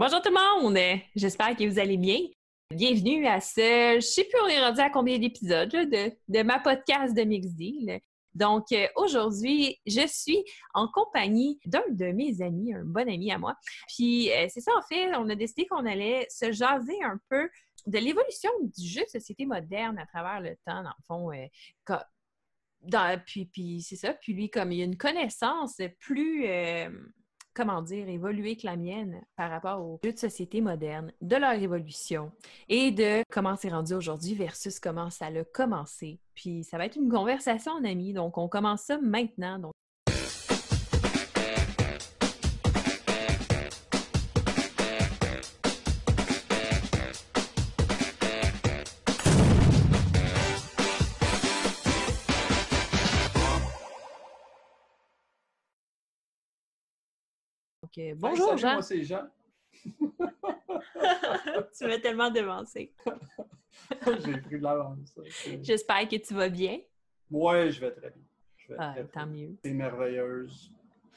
Bonjour tout le monde! J'espère que vous allez bien. Bienvenue à ce... Je sais plus on est rendu à combien d'épisodes de, de, ma podcast de Mix Deal. Donc, euh, aujourd'hui, je suis en compagnie d'un de mes amis, un bon ami à moi. Puis, euh, c'est ça, en fait, on a décidé qu'on allait se jaser un peu de l'évolution du jeu de société moderne à travers le temps, dans le fond. Euh, dans, puis, puis c'est ça. Puis lui, comme il y a une connaissance plus comment dire, évoluer que la mienne par rapport aux jeux de société modernes, de leur évolution et de comment c'est rendu aujourd'hui versus comment ça a commencé. Puis ça va être une conversation en amis, donc on commence ça maintenant. Bonjour Jean. Moi, c'est Jean. tu m'as tellement devancé. J'ai pris de l'avance. J'espère que tu vas bien. Oui, je vais très bien. Je vais ah, tant mieux. C'est merveilleuse.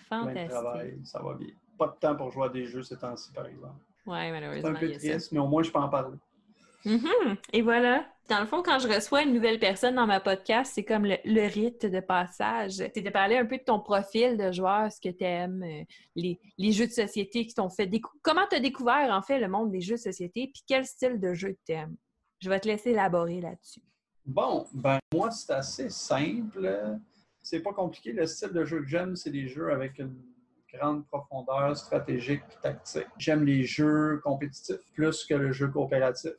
Fantastique. Plein de travail, ça va bien. Pas de temps pour jouer à des jeux ces temps-ci, par exemple. Oui, malheureusement. C'est un peu triste, mais au moins, je peux en parler. Mm-hmm. Et voilà. Dans le fond, quand je reçois une nouvelle personne dans ma podcast, c'est comme le, rite de passage. Tu de parler un peu de ton profil de joueur, ce que tu aimes, euh, les, jeux de société qui t'ont fait découvrir. Comment tu as découvert, en fait, le monde des jeux de société, puis quel style de jeu tu aimes? Je vais te laisser élaborer là-dessus. Bon, ben moi, c'est assez simple. C'est pas compliqué. Le style de jeu que j'aime, c'est des jeux avec une grande profondeur stratégique et tactique. J'aime les jeux compétitifs plus que le jeu coopératif.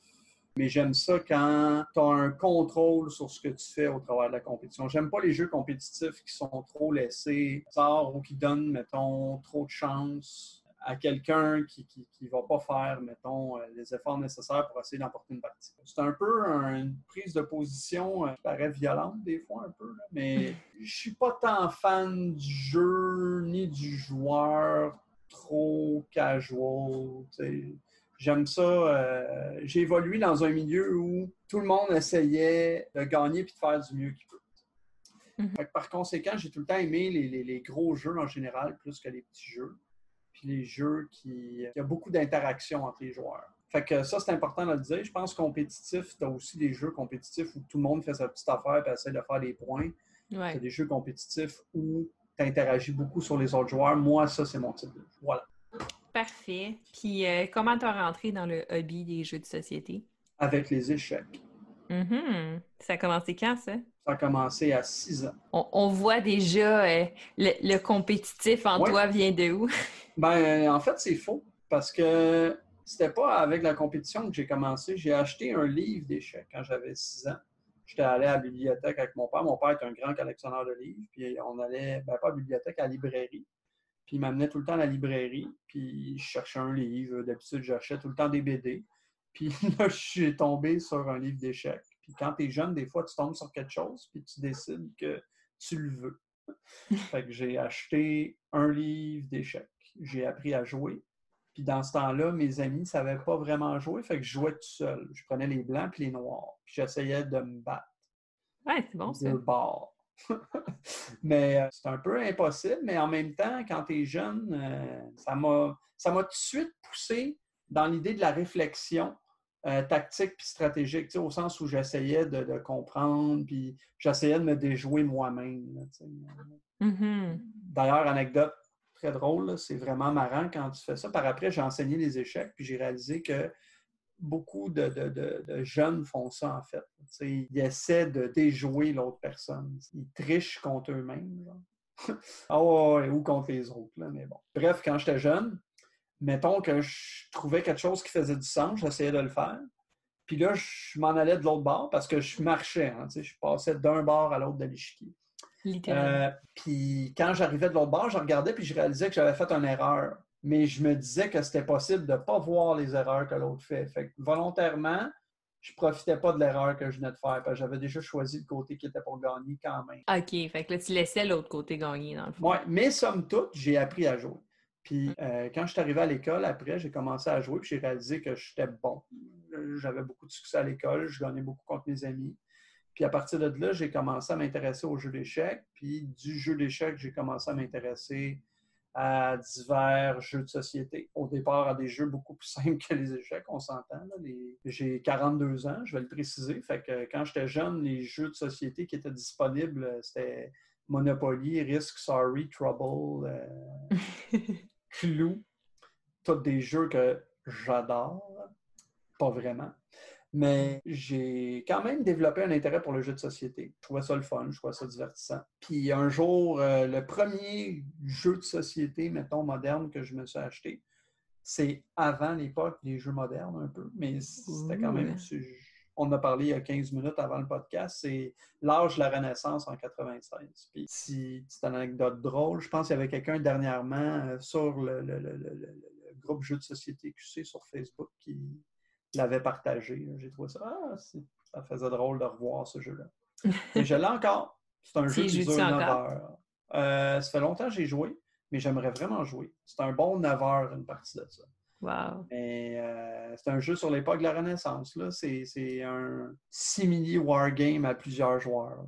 Mais j'aime ça quand tu as un contrôle sur ce que tu fais au travers de la compétition. J'aime pas les jeux compétitifs qui sont trop laissés tard ou qui donnent, mettons, trop de chance à quelqu'un qui ne va pas faire, mettons, euh, les efforts nécessaires pour essayer d'emporter une partie. C'est un peu une prise de position euh, qui paraît violente des fois un peu, mais je suis pas tant fan du jeu ni du joueur trop casual. J'aime ça. Euh, j'ai évolué dans un milieu où tout le monde essayait de gagner et de faire du mieux qu'il peut. Mhm. Par conséquent, j'ai tout le temps aimé les, gros jeux en général plus que les petits jeux. Puis les jeux qui. Il y a beaucoup d'interactions entre les joueurs. Fait que ça, c'est important de le dire. Je pense compétitif, tu as aussi des jeux compétitifs où tout le monde fait sa petite affaire et essaie de faire des points. Ouais. des jeux compétitifs où tu interagis beaucoup sur les autres joueurs. Moi, ça, c'est mon type de jeu. Voilà. Parfait. Puis euh, comment tu as rentré dans le hobby des jeux de société? Avec les échecs. Mm-hmm. Ça a commencé quand, ça? Ça a commencé à six ans. On, voit déjà euh, le, compétitif en toi vient de où? ben, en fait, c'est faux. Parce que c'était pas avec la compétition que j'ai commencé. J'ai acheté un livre d'échecs quand j'avais six ans. J'étais allé à la bibliothèque avec mon père. Mon père est un grand collectionneur de livres. Puis on allait, ben, pas à la bibliothèque, à la librairie. Puis il m'amenait tout le temps à la librairie, puis je cherchais un livre. D'habitude, j'achetais tout le temps des BD. Puis là, je suis tombé sur un livre d'échecs. Puis quand tu es jeune, des fois, tu tombes sur quelque chose, puis tu décides que tu le veux. fait que j'ai acheté un livre d'échecs. J'ai appris à jouer. Puis dans ce temps-là, mes amis ne savaient pas vraiment jouer, fait que je jouais tout seul. Je prenais les blancs puis les noirs. Puis j'essayais de me battre. Ouais, c'est bon ça. mais euh, c'est un peu impossible, mais en même temps, quand tu es jeune, euh, ça m'a tout de suite poussé dans l'idée de la réflexion euh, tactique puis stratégique, au sens où j'essayais de, comprendre, puis j'essayais de me déjouer moi-même. Mm-hmm. D'ailleurs, anecdote très drôle, c'est vraiment marrant quand tu fais ça. Par après, j'ai enseigné les échecs, puis j'ai réalisé que beaucoup de, jeunes font ça, en fait. ils essaient de déjouer l'autre personne. Ils trichent contre eux-mêmes. ah ou contre les autres. mais bon. Bref, quand j'étais jeune, mettons que je trouvais quelque chose qui faisait du sens, j'essayais de le faire. Puis là, je m'en allais de l'autre bord parce que je marchais. Hein, je passais d'un bord à l'autre de l'échiquier. Euh, puis quand j'arrivais de l'autre bord, je regardais puis je réalisais que j'avais fait une erreur mais je me disais que c'était possible de ne pas voir les erreurs que l'autre fait. Fait que volontairement, je ne profitais pas de l'erreur que je venais de faire, parce que j'avais déjà choisi le côté qui était pour gagner quand même. OK, fait que là, tu laissais l'autre côté gagner, dans le fond. Oui, mais somme toute, j'ai appris à jouer. Puis mm. euh, quand je suis arrivé à l'école, après, j'ai commencé à jouer, puis j'ai réalisé que j'étais bon. J'avais beaucoup de succès à l'école, je gagnais beaucoup contre mes amis. Puis à partir de là, j'ai commencé à m'intéresser au jeu d'échecs. Puis du jeu d'échecs, j'ai commencé à m'intéresser à divers jeux de société. Au départ, à des jeux beaucoup plus simples que les échecs, on s'entend. J'ai 42 ans, je vais le préciser. Fait que quand j'étais jeune, les jeux de société qui étaient disponibles, c'était Monopoly, Risk, Sorry, Trouble, euh, Clou. Tous des jeux que j'adore. Pas vraiment. Mais j'ai quand même développé un intérêt pour le jeu de société. Je trouvais ça le fun, je trouvais ça divertissant. Puis un jour, euh, le premier jeu de société, mettons, moderne que je me suis acheté, c'est avant l'époque des jeux modernes un peu, mais c'était quand même... On a parlé il y a 15 minutes avant le podcast, c'est l'âge de la Renaissance en 96. Puis, si, petite anecdote drôle, je pense qu'il y avait quelqu'un dernièrement euh, sur le, le, groupe Jeux de société QC sur Facebook qui, l'avait partagé. J'ai trouvé ça, ah, ça faisait drôle de revoir ce jeu-là. Mais je l'ai encore. C'est un jeu qui dure 9 heures. Euh, ça fait longtemps que j'ai joué, mais j'aimerais vraiment jouer. C'est un bon 9 heures, une partie de ça. Wow. Mais euh, c'est un jeu sur l'époque de la Renaissance. C'est un simili wargame à plusieurs joueurs.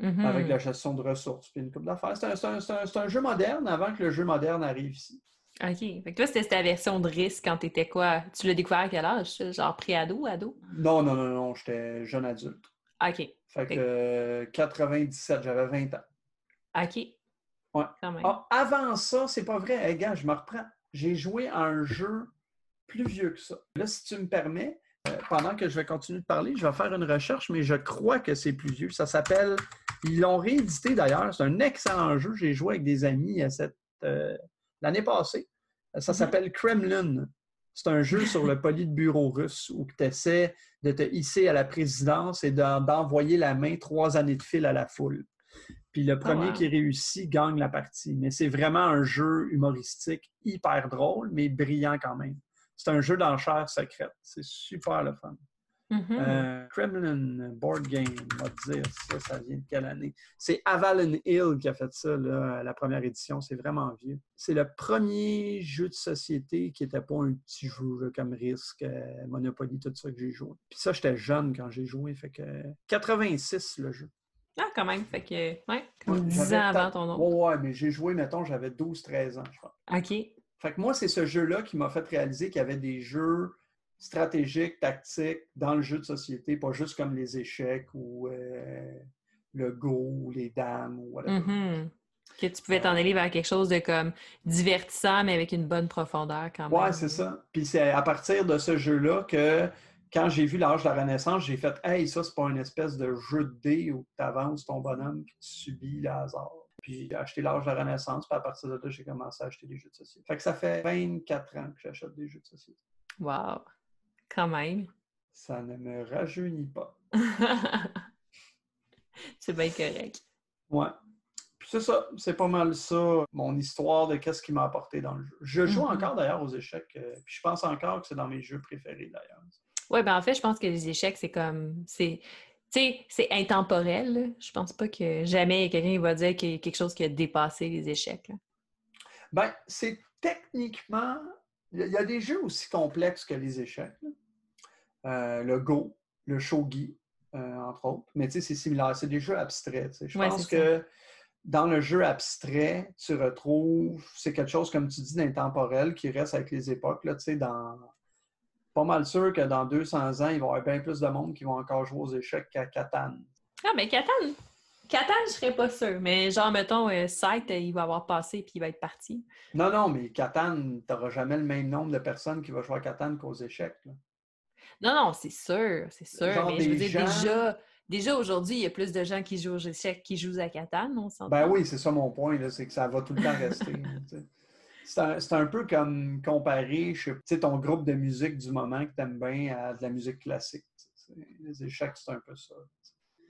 Mm-hmm. Avec la gestion de ressources puis une coupe d'affaires. C'est un, un, jeu moderne avant que le jeu moderne arrive ici. OK. Fait que toi, c'était ta version de risque quand tu étais quoi? Tu l'as découvert à quel âge? Genre pré-ado, ado? Non, non, non, non. J'étais jeune adulte. OK. Fait que 97, j'avais 20 ans. OK. Ouais. Ah, avant ça, c'est pas vrai. Hey, gars, je me reprends. J'ai joué à un jeu plus vieux que ça. Là, si tu me permets, euh, pendant que je vais continuer de parler, je vais faire une recherche, mais je crois que c'est plus vieux. Ça s'appelle. Ils l'ont réédité d'ailleurs. C'est un excellent jeu. J'ai joué avec des amis à cette. Euh, l'année passée. Ça mhm. s'appelle Kremlin. C'est un jeu sur le bureau russe où tu essaies de te hisser à la présidence et d'envoyer la main trois années de fil à la foule. Puis le premier ah, qui réussit gagne la partie. Mais c'est vraiment un jeu humoristique hyper drôle, mais brillant quand même. C'est un jeu d'enchères secrète. C'est super le fun. Mm-hmm. Euh, Kremlin Board Game, on va dire ça, ça vient de quelle année? C'est Avalon Hill qui a fait ça, la première édition. C'est vraiment vieux. C'est le premier jeu de société qui n'était pas un petit jeu comme Risk, euh, Monopoly, tout ça que j'ai joué. Puis ça, j'étais jeune quand j'ai joué, fait que 86 le jeu. Ah, quand même, fait que, ouais, comme 10 ans avant ton nom. Ouais, ouais, mais j'ai joué, mettons, j'avais 12-13 ans, je crois. OK. Fait que moi, c'est ce jeu-là qui m'a fait réaliser qu'il y avait des jeux stratégique, tactique dans le jeu de société, pas juste comme les échecs ou euh, le go ou les dames ou whatever. Mm-hmm. Que tu pouvais t'en aller vers quelque chose de comme divertissant, mais avec une bonne profondeur quand même. Ouais, c'est ça. Puis c'est à partir de ce jeu-là que quand j'ai vu l'âge de la Renaissance, j'ai fait Hey, ça, c'est pas une espèce de jeu de dés où tu avances ton bonhomme et tu subis le hasard. Puis j'ai acheté l'âge de la Renaissance, puis à partir de là, j'ai commencé à acheter des jeux de société. Fait que ça fait 24 ans que j'achète des jeux de société. Wow! Quand même. Ça ne me rajeunit pas. c'est bien correct. Ouais. Puis c'est ça, c'est pas mal ça, mon histoire de qu'est-ce qui m'a apporté dans le jeu. Je joue mm-hmm. encore d'ailleurs aux échecs, euh, puis je pense encore que c'est dans mes jeux préférés d'ailleurs. Oui, ben en fait, je pense que les échecs, c'est comme. c'est c'est intemporel. Je pense pas que jamais quelqu'un va dire qu'il y a quelque chose qui a dépassé les échecs. Ben, c'est techniquement. Il y a des jeux aussi complexes que les échecs. Le Go, le Shogi, euh, entre autres. Mais tu sais, c'est similaire. C'est des jeux abstraits. Je pense que dans le jeu abstrait, tu retrouves, c'est quelque chose, comme tu dis, d'intemporel qui reste avec les époques. Là, dans... Pas mal sûr que dans 200 ans, il va y avoir bien plus de monde qui vont encore jouer aux échecs qu'à Catan. Ah, mais Catan, Catan, je serais pas sûr. Mais genre, mettons, euh, il va avoir passé puis il va être parti. Non, non, mais Catan, tu n'auras jamais le même nombre de personnes qui vont jouer à Catan qu'aux échecs. Non, non, c'est sûr, c'est sûr. mais je veux dire, déjà, déjà aujourd'hui, il y a plus de gens qui jouent aux échecs qui jouent à Catan, on s'entend. Ben oui, c'est ça mon point, c'est que ça va tout le temps rester. c'est un, peu comme comparer ton groupe de musique du moment que tu aimes bien à de la musique classique. Les échecs, c'est un peu ça.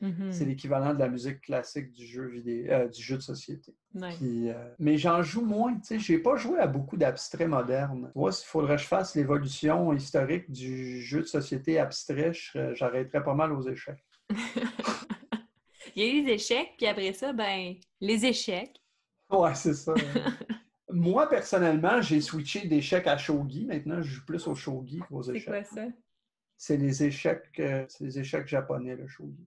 Mm-hmm. C'est l'équivalent de la musique classique du jeu vidéo, euh, du jeu de société. Euh, mais j'en joue moins. Je n'ai pas joué à beaucoup d'abstraits modernes. Moi, s'il faudrait que je fasse l'évolution historique du jeu de société abstrait, j'arrêterais pas mal aux échecs. Il y a eu les échecs, puis après ça, ben, les échecs. Ouais, c'est ça. Moi, personnellement, j'ai switché d'échecs à shogi. Maintenant, je joue plus au shogi qu'aux échecs. C'est quoi ça? C'est les échecs, euh, c'est les échecs japonais, le shogi.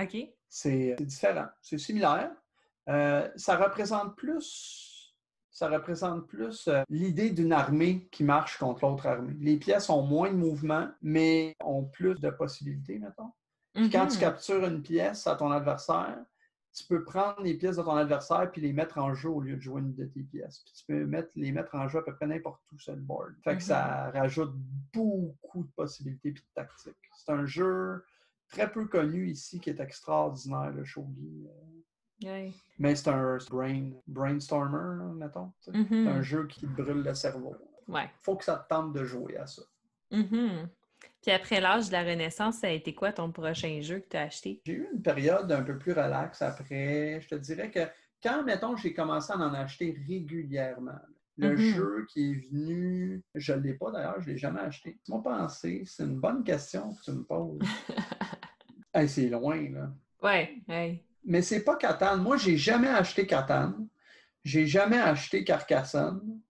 OK. C'est différent. C'est similaire. Euh, ça représente plus. ça représente plus euh, l'idée d'une armée qui marche contre l'autre armée. Les pièces ont moins de mouvement, mais ont plus de possibilités, mettons. Quand tu Mhm. captures une pièce à ton adversaire, tu peux prendre les pièces de ton adversaire puis les mettre en jeu au lieu de jouer une de tes pièces. Puis tu peux mettre, les mettre en jeu à peu près n'importe où sur le board. Fait que Mhm. ça rajoute beaucoup de possibilités puis de tactiques. C'est un jeu très peu connu ici qui est extraordinaire, le shogi. euh. Mais c'est un brain, brainstormer, mettons. C'est un jeu qui brûle le cerveau. Ouais. Faut que ça te tente de jouer à ça. Mhm. Puis après l'âge de la Renaissance, ça a été quoi ton prochain jeu que tu as acheté? J'ai eu une période un peu plus relaxe après. Je te dirais que quand, mettons, j'ai commencé à en acheter régulièrement, le Mhm. jeu qui est venu, je ne l'ai pas d'ailleurs, je ne l'ai jamais acheté. Tu m'as pensé, c'est une bonne question que tu me poses. Hey, c'est loin, là. Ouais, ouais. Mais c'est pas Catan. Moi, j'ai jamais acheté Catan. J'ai jamais acheté Carcassonne.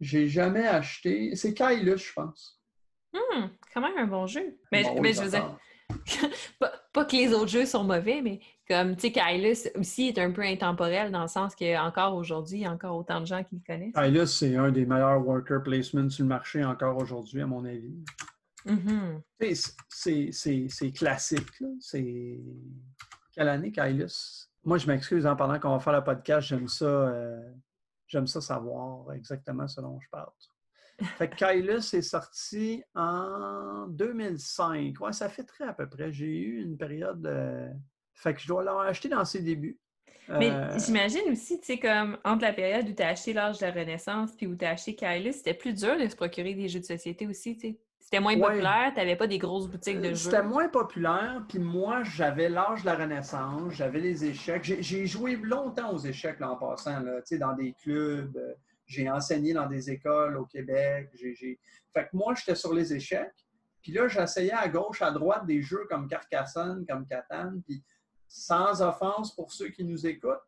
J'ai jamais acheté. C'est Kailus, je pense. Hmm, quand même un bon jeu. Mais, Bon, mais oui, je veux dire, pas, pas que les autres jeux sont mauvais, mais comme, tu sais, Kylus aussi est un peu intemporel dans le sens qu'encore aujourd'hui, il y a encore autant de gens qui le connaissent. Kailus, c'est un des meilleurs worker placements sur le marché encore aujourd'hui, à mon avis. Mhm. Sais, C'est classique. C'est. Quelle année, Kailus? Moi, je m'excuse en pendant qu'on va faire le podcast, j'aime ça. euh, J'aime ça savoir exactement ce dont je parle. Fait que Kailus est sorti en 2005. Ouais, ça fait très à peu près. J'ai eu une période. euh, Fait que je dois l'avoir acheté dans ses débuts. Mais Euh, j'imagine aussi, tu sais, comme entre la période où tu as acheté l'âge de la Renaissance puis où tu as acheté Kylus, c'était plus dur de se procurer des jeux de société aussi, tu sais. C'était moins Ouais. populaire, tu n'avais pas des grosses boutiques de Euh, jeux. C'était moins populaire, puis moi, j'avais l'âge de la Renaissance, j'avais les échecs. J'ai- joué longtemps aux échecs là, en passant, là, dans des clubs. euh, J'ai enseigné dans des écoles au Québec. j'ai- j'ai- Fait que moi, j'étais sur les échecs. Puis là, j'essayais à gauche, à droite des jeux comme Carcassonne, comme Catan. Puis sans offense pour ceux qui nous écoutent,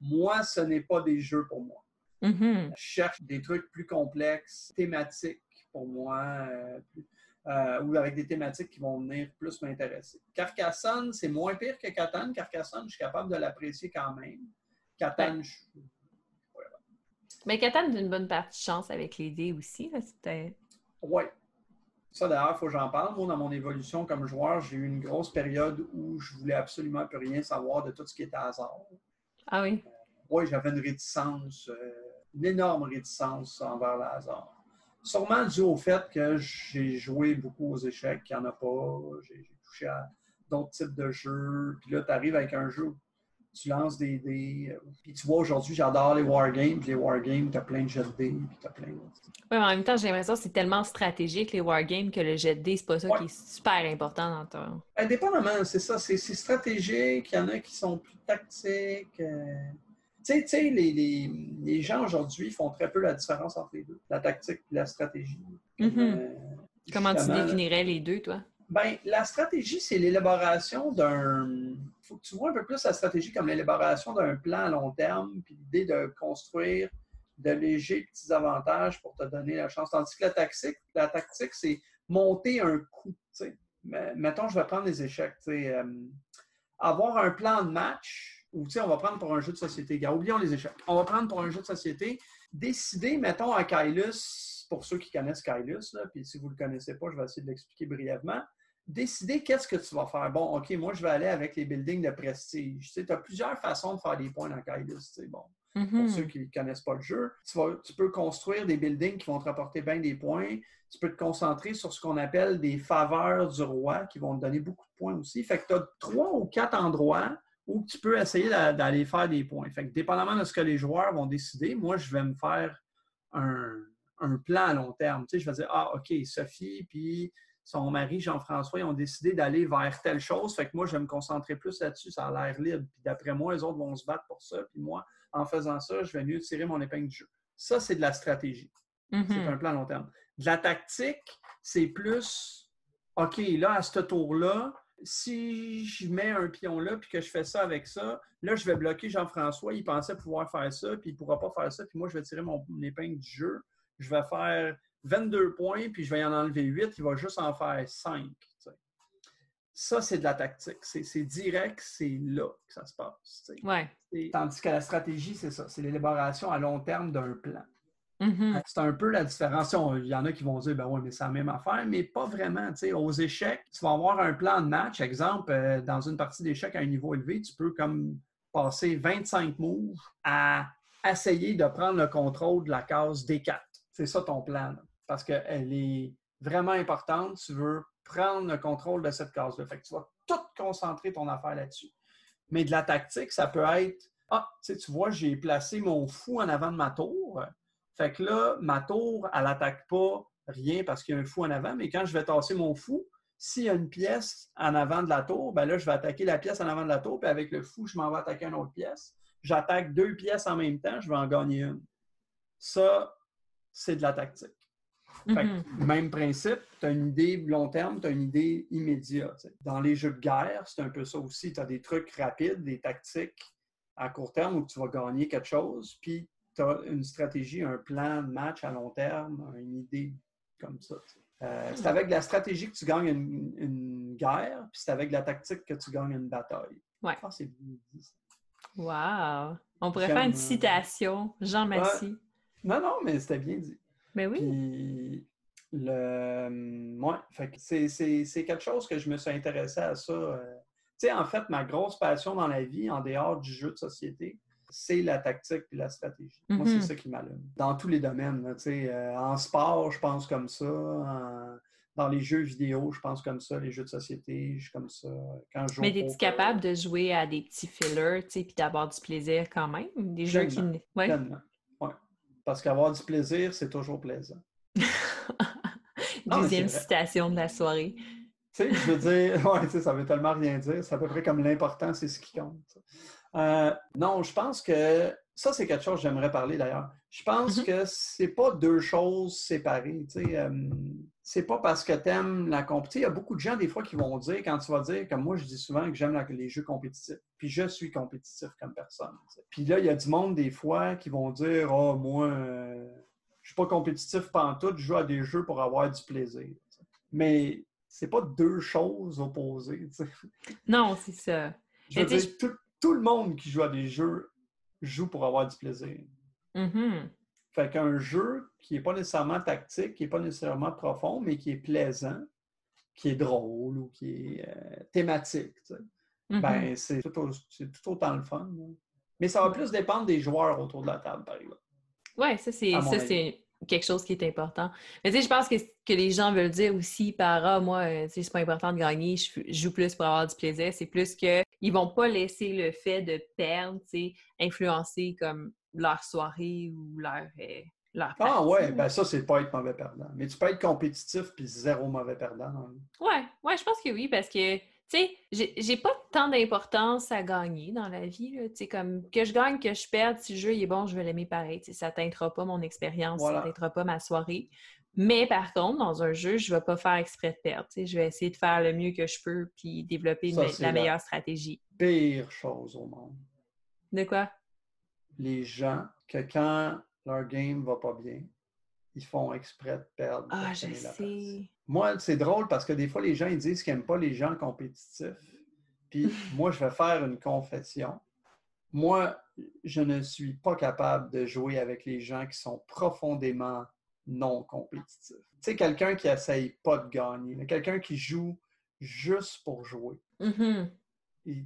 moi, ce n'est pas des jeux pour moi. Mhm. Je cherche des trucs plus complexes, thématiques pour moi, euh, plus- euh, ou avec des thématiques qui vont venir plus m'intéresser. Carcassonne, c'est moins pire que Catan. Carcassonne, je suis capable de l'apprécier quand même. Catan, je- Mais Catan a une bonne partie de chance avec les dés aussi. ouais. Ça, d'ailleurs, il faut que j'en parle. Moi, dans mon évolution comme joueur, j'ai eu une grosse période où je voulais absolument plus rien savoir de tout ce qui était hasard. Ah oui. oui, j'avais une réticence, euh, une énorme réticence envers le hasard. Sûrement dû au fait que j'ai joué beaucoup aux échecs, qu'il n'y en a pas. J'ai touché à d'autres types de jeux. Puis là, tu arrives avec un jeu où tu lances des dés. euh, Puis tu vois, aujourd'hui, j'adore les wargames. Puis les wargames, tu as plein de jets de dés. Puis tu as plein de... Oui, mais en même temps, j'ai l'impression que c'est tellement stratégique, les wargames, que le jet de dés, c'est pas ça Ouais. qui est super important dans ton. Indépendamment, c'est ça. C'est c'est stratégique. Il y en a qui sont plus tactiques. euh. Tu sais, les, les, les gens aujourd'hui font très peu la différence entre les deux, la tactique et la stratégie. Mhm. Euh, Comment tu définirais les deux, toi? Ben, la stratégie, c'est l'élaboration d'un. Il faut que tu vois un peu plus la stratégie comme l'élaboration d'un plan à long terme, puis l'idée de construire de légers petits avantages pour te donner la chance. Tandis que la tactique, la tactique, c'est monter un coup. tu sais. Mais- Mettons, je vais prendre les échecs. tu sais, euh, avoir un plan de match, ou tu sais, on va prendre pour un jeu de société. Gars, oublions les échecs. On va prendre pour un jeu de société, décider, mettons, à Kylus, pour ceux qui connaissent Kylus, là, puis si vous ne le connaissez pas, je vais essayer de l'expliquer brièvement. Décider qu'est-ce que tu vas faire. Bon, OK, moi, je vais aller avec les buildings de prestige. Tu sais, as plusieurs façons de faire des points dans Kylus. tu sais, Bon, pour Mhm. ceux qui ne connaissent pas le jeu. Tu, vas- tu peux construire des buildings qui vont te rapporter bien des points. Tu peux te concentrer sur ce qu'on appelle des faveurs du roi qui vont te donner beaucoup de points aussi. Fait que tu as trois ou quatre endroits où tu peux essayer d'a- d'aller faire des points. Fait que dépendamment de ce que les joueurs vont décider, moi, je vais me faire un, un plan à long terme. Tu sais, je vais dire, ah, OK, Sophie puis son mari Jean-François, ils ont décidé d'aller vers telle chose. Fait que moi, je vais me concentrer plus là-dessus. Ça a l'air libre. Puis d'après moi, les autres vont se battre pour ça. Puis moi, en faisant ça, je vais mieux tirer mon épingle du jeu. Ça, c'est de la stratégie. C'est Mhm. un plan à long terme. De la tactique, c'est plus OK, là, à ce tour-là, si je mets un pion là puis que je fais ça avec ça, là, je vais bloquer Jean-François. Il pensait pouvoir faire ça, puis il ne pourra pas faire ça, puis moi, je vais tirer mon épingle du jeu. Je vais faire 22 points, puis je vais en enlever 8. Il va juste en faire 5. tu sais. Ça, c'est de la tactique. C'est direct, c'est là que ça se passe. Ouais. Tandis que la stratégie, c'est ça. C'est l'élaboration à long terme d'un plan. Mm-hmm. C'est un peu la différence. Il y en a qui vont dire, ben oui, mais c'est la même affaire, mais pas vraiment. aux échecs, tu vas avoir un plan de match. Exemple, euh, dans une partie d'échecs à un niveau élevé, tu peux comme passer 25 moves à essayer de prendre le contrôle de la case D4. C'est ça ton plan. parce qu'elle est vraiment importante. Tu veux prendre le contrôle de cette case-là. Fait que tu vas tout concentrer ton affaire là-dessus. Mais de la tactique, ça peut être Ah, tu vois, j'ai placé mon fou en avant de ma tour. Fait que là, ma tour, elle n'attaque pas rien parce qu'il y a un fou en avant, mais quand je vais tasser mon fou, s'il y a une pièce en avant de la tour, ben là, je vais attaquer la pièce en avant de la tour, puis avec le fou, je m'en vais attaquer une autre pièce. J'attaque deux pièces en même temps, je vais en gagner une. Ça, c'est de la tactique. Mm-hmm. même principe, tu as une idée long terme, tu as une idée immédiate. Dans les jeux de guerre, c'est un peu ça aussi. Tu as des trucs rapides, des tactiques à court terme où tu vas gagner quelque chose, puis tu as une stratégie, un plan de match à long terme, une idée comme ça. Euh, c'est avec la stratégie que tu gagnes une, guerre, puis c'est avec la tactique que tu gagnes une bataille. Ouais. Ah, c'est bien dit. Wow! On pourrait faire une euh, citation, Jean Massy. Non, non, mais c'était bien dit. Mais oui. Puis, le... ouais, c'est quelque chose que je me suis intéressé à ça. Euh. Tu sais, en fait, ma grosse passion dans la vie, en dehors du jeu de société, c'est la tactique et la stratégie. Moi, c'est mm-hmm. ça qui m'allume. Dans tous les domaines. Euh, en sport, je pense comme ça. Dans les jeux vidéo, je pense comme ça. Les jeux de société, je suis comme ça. Quand je Mais es-tu capable de jouer à des petits fillers puis d'avoir du plaisir quand même? Des jeux qui. Ouais. Ouais. Parce qu'avoir du plaisir, c'est toujours plaisant. Deuxième citation de la soirée. Tu sais, je veux dire, ouais, ça veut tellement rien dire. C'est à peu près comme l'important, c'est ce qui compte. Euh, non, je pense que ça, c'est quelque chose que j'aimerais parler d'ailleurs. Je pense mm-hmm. que c'est pas deux choses séparées. Euh, c'est pas parce que tu aimes la compétition. Il y a beaucoup de gens, des fois, qui vont dire, quand tu vas dire, comme moi, je dis souvent que j'aime les jeux compétitifs. Puis je suis compétitif comme personne. Puis là, il y a du monde, des fois, qui vont dire, oh, moi, euh, je suis pas compétitif tout, je joue à des jeux pour avoir du plaisir. Mais c'est pas deux choses opposées. Non, c'est ça. Je veux dire, tout, tout le monde qui joue à des jeux joue pour avoir du plaisir. Mm-hmm. Fait qu'un jeu qui n'est pas nécessairement tactique, qui n'est pas nécessairement profond, mais qui est plaisant, qui est drôle ou qui est euh, thématique, ben, mm-hmm. c'est tout, autant le fun. Mais ça va plus dépendre des joueurs autour de la table, par exemple. Oui, ça, c'est quelque chose qui est important. Mais tu sais, je pense que, que les gens veulent dire aussi par Ah, moi, euh, c'est pas important de gagner, je, joue plus pour avoir du plaisir. C'est plus qu'ils ne vont pas laisser le fait de perdre, influencer comme leur soirée ou leur. Euh, leur ah ouais, ben ça, c'est pas être mauvais perdant. Mais tu peux être compétitif puis zéro mauvais perdant. Ouais, ouais, je pense que oui, parce que tu sais, j'ai pas tant d'importance à gagner dans la vie. Tu sais, comme que je gagne, que je perde, si le jeu est bon, je vais l'aimer pareil. Tu sais, ça teintera pas mon expérience, ça teintera pas ma soirée. Mais par contre, dans un jeu, je vais pas faire exprès de perdre. Je vais essayer de faire le mieux que je peux puis développer la, meilleure stratégie. Pire chose au monde. De quoi? Les gens que quand leur game va pas bien, ils font exprès de perdre. Ah, je sais. Moi, c'est drôle parce que des fois, les gens ils disent qu'ils n'aiment pas les gens compétitifs. Puis moi, je vais faire une confession. Moi, je ne suis pas capable de jouer avec les gens qui sont profondément non compétitifs. Tu sais, quelqu'un qui essaye pas de gagner, quelqu'un qui joue juste pour jouer. Mm-hmm.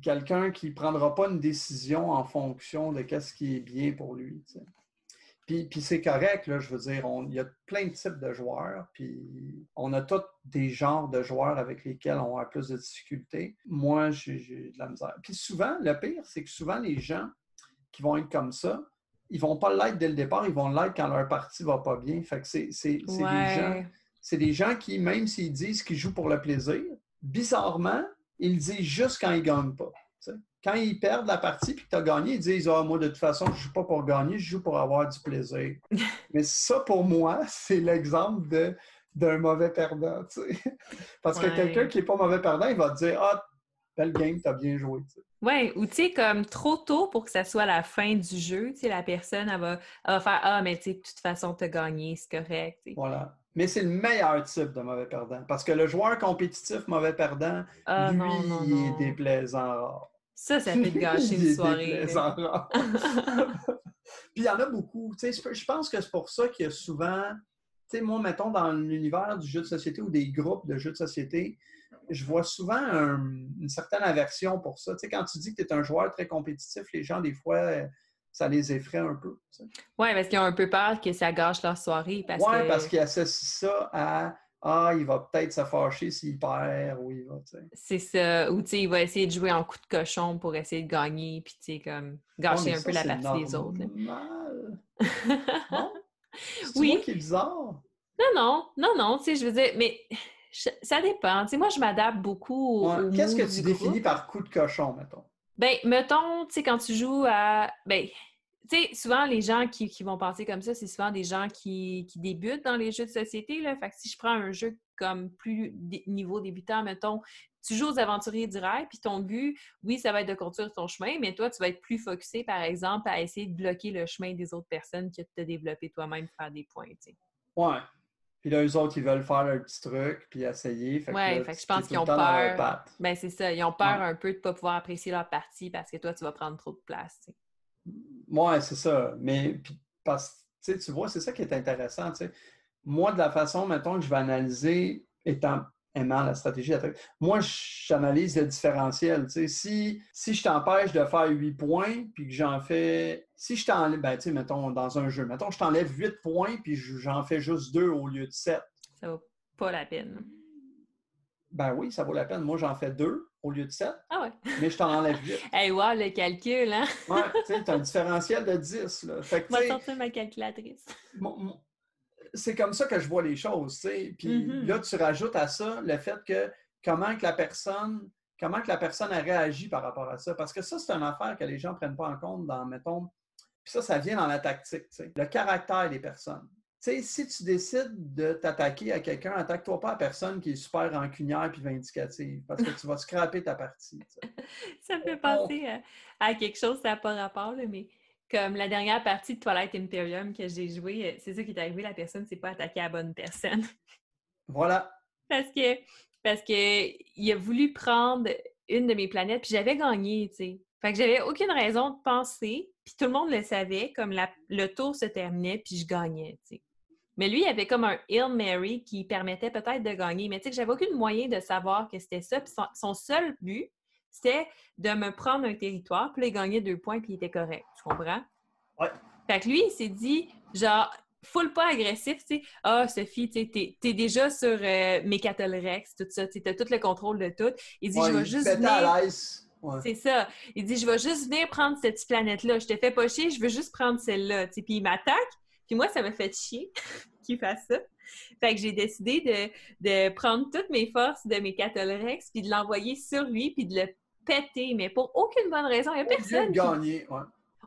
Quelqu'un qui ne prendra pas une décision en fonction de ce qui est bien pour lui. Puis, c'est correct, là, je veux dire, il y a plein de types de joueurs, puis on a tous des genres de joueurs avec lesquels on a plus de difficultés. Moi, j'ai de la misère. Puis souvent, le pire, c'est que souvent, les gens qui vont être comme ça, ils vont pas l'être dès le départ, ils vont l'être quand leur partie va pas bien. Fait que c'est des gens... C'est des gens qui, même s'ils disent qu'ils jouent pour le plaisir, bizarrement, ils disent juste quand ils gagnent pas quand ils perdent la partie puis que tu as gagné, ils disent Ah, moi, de toute façon, je ne joue pas pour gagner, je joue pour avoir du plaisir. Mais ça, pour moi, c'est l'exemple d'un mauvais perdant. Parce que quelqu'un qui n'est pas mauvais perdant, il va te dire Ah, belle game, tu as bien joué. Oui, ou tu sais, comme trop tôt pour que ça soit la fin du jeu, tu sais, la personne, elle va, faire Ah, mais tu sais, de toute façon, tu as gagné, c'est correct. Voilà. Mais c'est le meilleur type de mauvais perdant. Parce que le joueur compétitif mauvais perdant, Ah, lui, non, non, il non. est déplaisant rare. Ça, ça fait gâcher Il une est soirée. déplaisant là. rare. Puis il y en a beaucoup. Tu sais, je je pense que c'est pour ça qu'il y a souvent, tu sais, moi, mettons, dans l'univers du jeu de société ou des groupes de jeux de société, je vois souvent un- une certaine aversion pour ça. Tu sais, quand tu dis que tu es un joueur très compétitif, les gens, des fois, euh, ça les effraie un peu. tu sais. Ouais, parce qu'ils ont un peu peur que ça gâche leur soirée. Que... parce qu'ils associent ça à Ah, il va peut-être se fâcher s'il perd ou il va, tu sais. C'est ça. Ou, tu sais, il va essayer de jouer en coup de cochon pour essayer de gagner, puis, tu sais, comme, gâcher Ouais, un peu la partie des autres. Non? C'est Oui. moi qui est bizarre? Non, non, non, non, tu sais, je veux dire, mais je- ça dépend. Tu sais, moi, je m'adapte beaucoup au, Ouais. Qu'est-ce que tu définis groupe. par coup de cochon, mettons? Ben, mettons, tu sais, quand tu joues à... Ben, tu sais, souvent, les gens qui, qui vont penser comme ça, c'est souvent des gens qui, qui débutent dans les jeux de société, là. Fait que si je prends un jeu comme plus niveau débutant, mettons, tu joues aux aventuriers du rail, puis ton but, oui, ça va être de construire ton chemin, mais toi, tu vas être plus focusé, par exemple, à essayer de bloquer le chemin des autres personnes que de te développer toi-même, faire des points, tu sais. Ouais. Puis là, eux autres, ils veulent faire leur petit truc, puis essayer. Fait que Ouais, là, fait que je pense qu'ils ont peur. Ben, c'est ça. Ils ont peur Ouais. un peu de ne pas pouvoir apprécier leur partie parce que toi, tu vas prendre trop de place. tu sais. Ouais, c'est ça. Mais puis, parce, tu vois, c'est ça qui est intéressant. Moi, de la façon, mettons, que je vais analyser, étant aimant la stratégie d'attaque, moi, j'analyse le différentiel. tu sais. Si, si je t'empêche de faire 8 points, puis que j'en fais. Si je t'enlève, ben, tu sais, mettons, dans un jeu, mettons, je t'enlève 8 points, puis je- j'en fais juste 2 au lieu de 7. Ça vaut pas la peine. Ben oui, ça vaut la peine. Moi, j'en fais 2 au lieu de 7, Ah ouais. mais je t'en enlève 8. Hey, wow, le calcul, hein? Ouais, tu sais, t'as un différentiel de 10. Là. Fait que, sortir ma calculatrice. mon- mon- c'est comme ça que je vois les choses, tu sais. Puis Mhm. là, tu rajoutes à ça le fait que comment que la personne, comment que la personne a réagi par rapport à ça. Parce que ça, c'est une affaire que les gens ne prennent pas en compte dans, mettons, puis ça, ça vient dans la tactique, tu sais. Le caractère des personnes. Tu sais, si tu décides de t'attaquer à quelqu'un, attaque-toi pas à personne qui est super rancunière puis vindicative, parce que tu vas scraper ta partie. Ça me fait penser à, à quelque chose, ça n'a pas rapport, là, mais comme la dernière partie de Twilight Imperium que j'ai joué, euh, c'est ça qui est arrivé, la personne s'est pas attaquée à la bonne personne. Voilà. Parce que parce que il a voulu prendre une de mes planètes, puis j'avais gagné, tu sais. Fait que j'avais aucune raison de penser, puis tout le monde le savait, comme la- le tour se terminait, puis je gagnais, tu sais. Mais lui, il avait comme un Hail Mary qui permettait peut-être de gagner, mais tu sais que j'avais aucun moyen de savoir que c'était ça. Puis son, son seul but, c'était de me prendre un territoire, puis là, il gagnait deux points, puis il était correct. Tu comprends? Ouais. Fait que lui, il s'est dit, genre, full pas agressif, tu sais. Ah, Sophie, tu t'es, t'es déjà sur euh, Mécatol Rex, tout ça, tu t'as tout le contrôle de tout. Il dit, Ouais, je vais juste venir. à. Ouais. C'est ça. Il dit, je vais juste venir prendre cette petite planète-là. Je te fais pas chier, je veux juste prendre celle-là. Tu sais, Puis il m'attaque. Puis moi, ça m'a fait chier qu'il fasse ça. Fait que j'ai décidé de, de prendre toutes mes forces de mes Rex puis de l'envoyer sur lui, puis de le péter. Mais pour aucune bonne raison. Il y a personne qui gagner, ouais.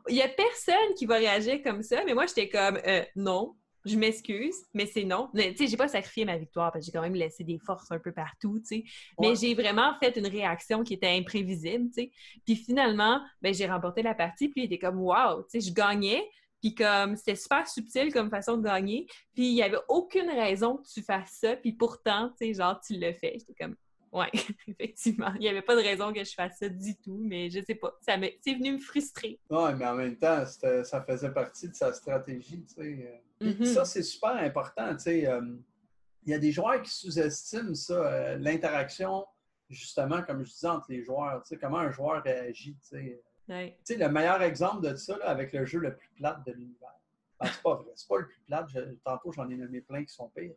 il y a personne qui va réagir comme ça, mais moi, j'étais comme, euh, non, je m'excuse, mais c'est non. Tu sais, j'ai pas sacrifié ma victoire parce que j'ai quand même laissé des forces un peu partout, tu sais. Mais j'ai vraiment fait une réaction qui était imprévisible, tu sais. Puis finalement, ben, j'ai remporté la partie, puis il était comme, wow, tu sais, je gagnais. Puis comme, c'était super subtil comme façon de gagner. Puis il y avait aucune raison que tu fasses ça. Puis pourtant, tu sais, genre, tu le fais. J'étais comme, ouais, effectivement. Il n'y avait pas de raison que je fasse ça du tout, mais je sais pas. Ça c'est venu me frustrer. Oui, mais en même temps, ça faisait partie de sa stratégie. tu sais. Puis Mhm. Ça, c'est super important. tu sais, euh, Il y a des joueurs qui sous-estiment ça, euh, l'interaction, justement, comme je disais, entre les joueurs. tu sais, Comment un joueur réagit. tu sais. Ouais. Tu sais, le meilleur exemple de ça, là, avec le jeu le plus plate de l'univers. Ben, c'est pas vrai, c'est pas le plus plate. je- tantôt, j'en ai nommé plein qui sont pires.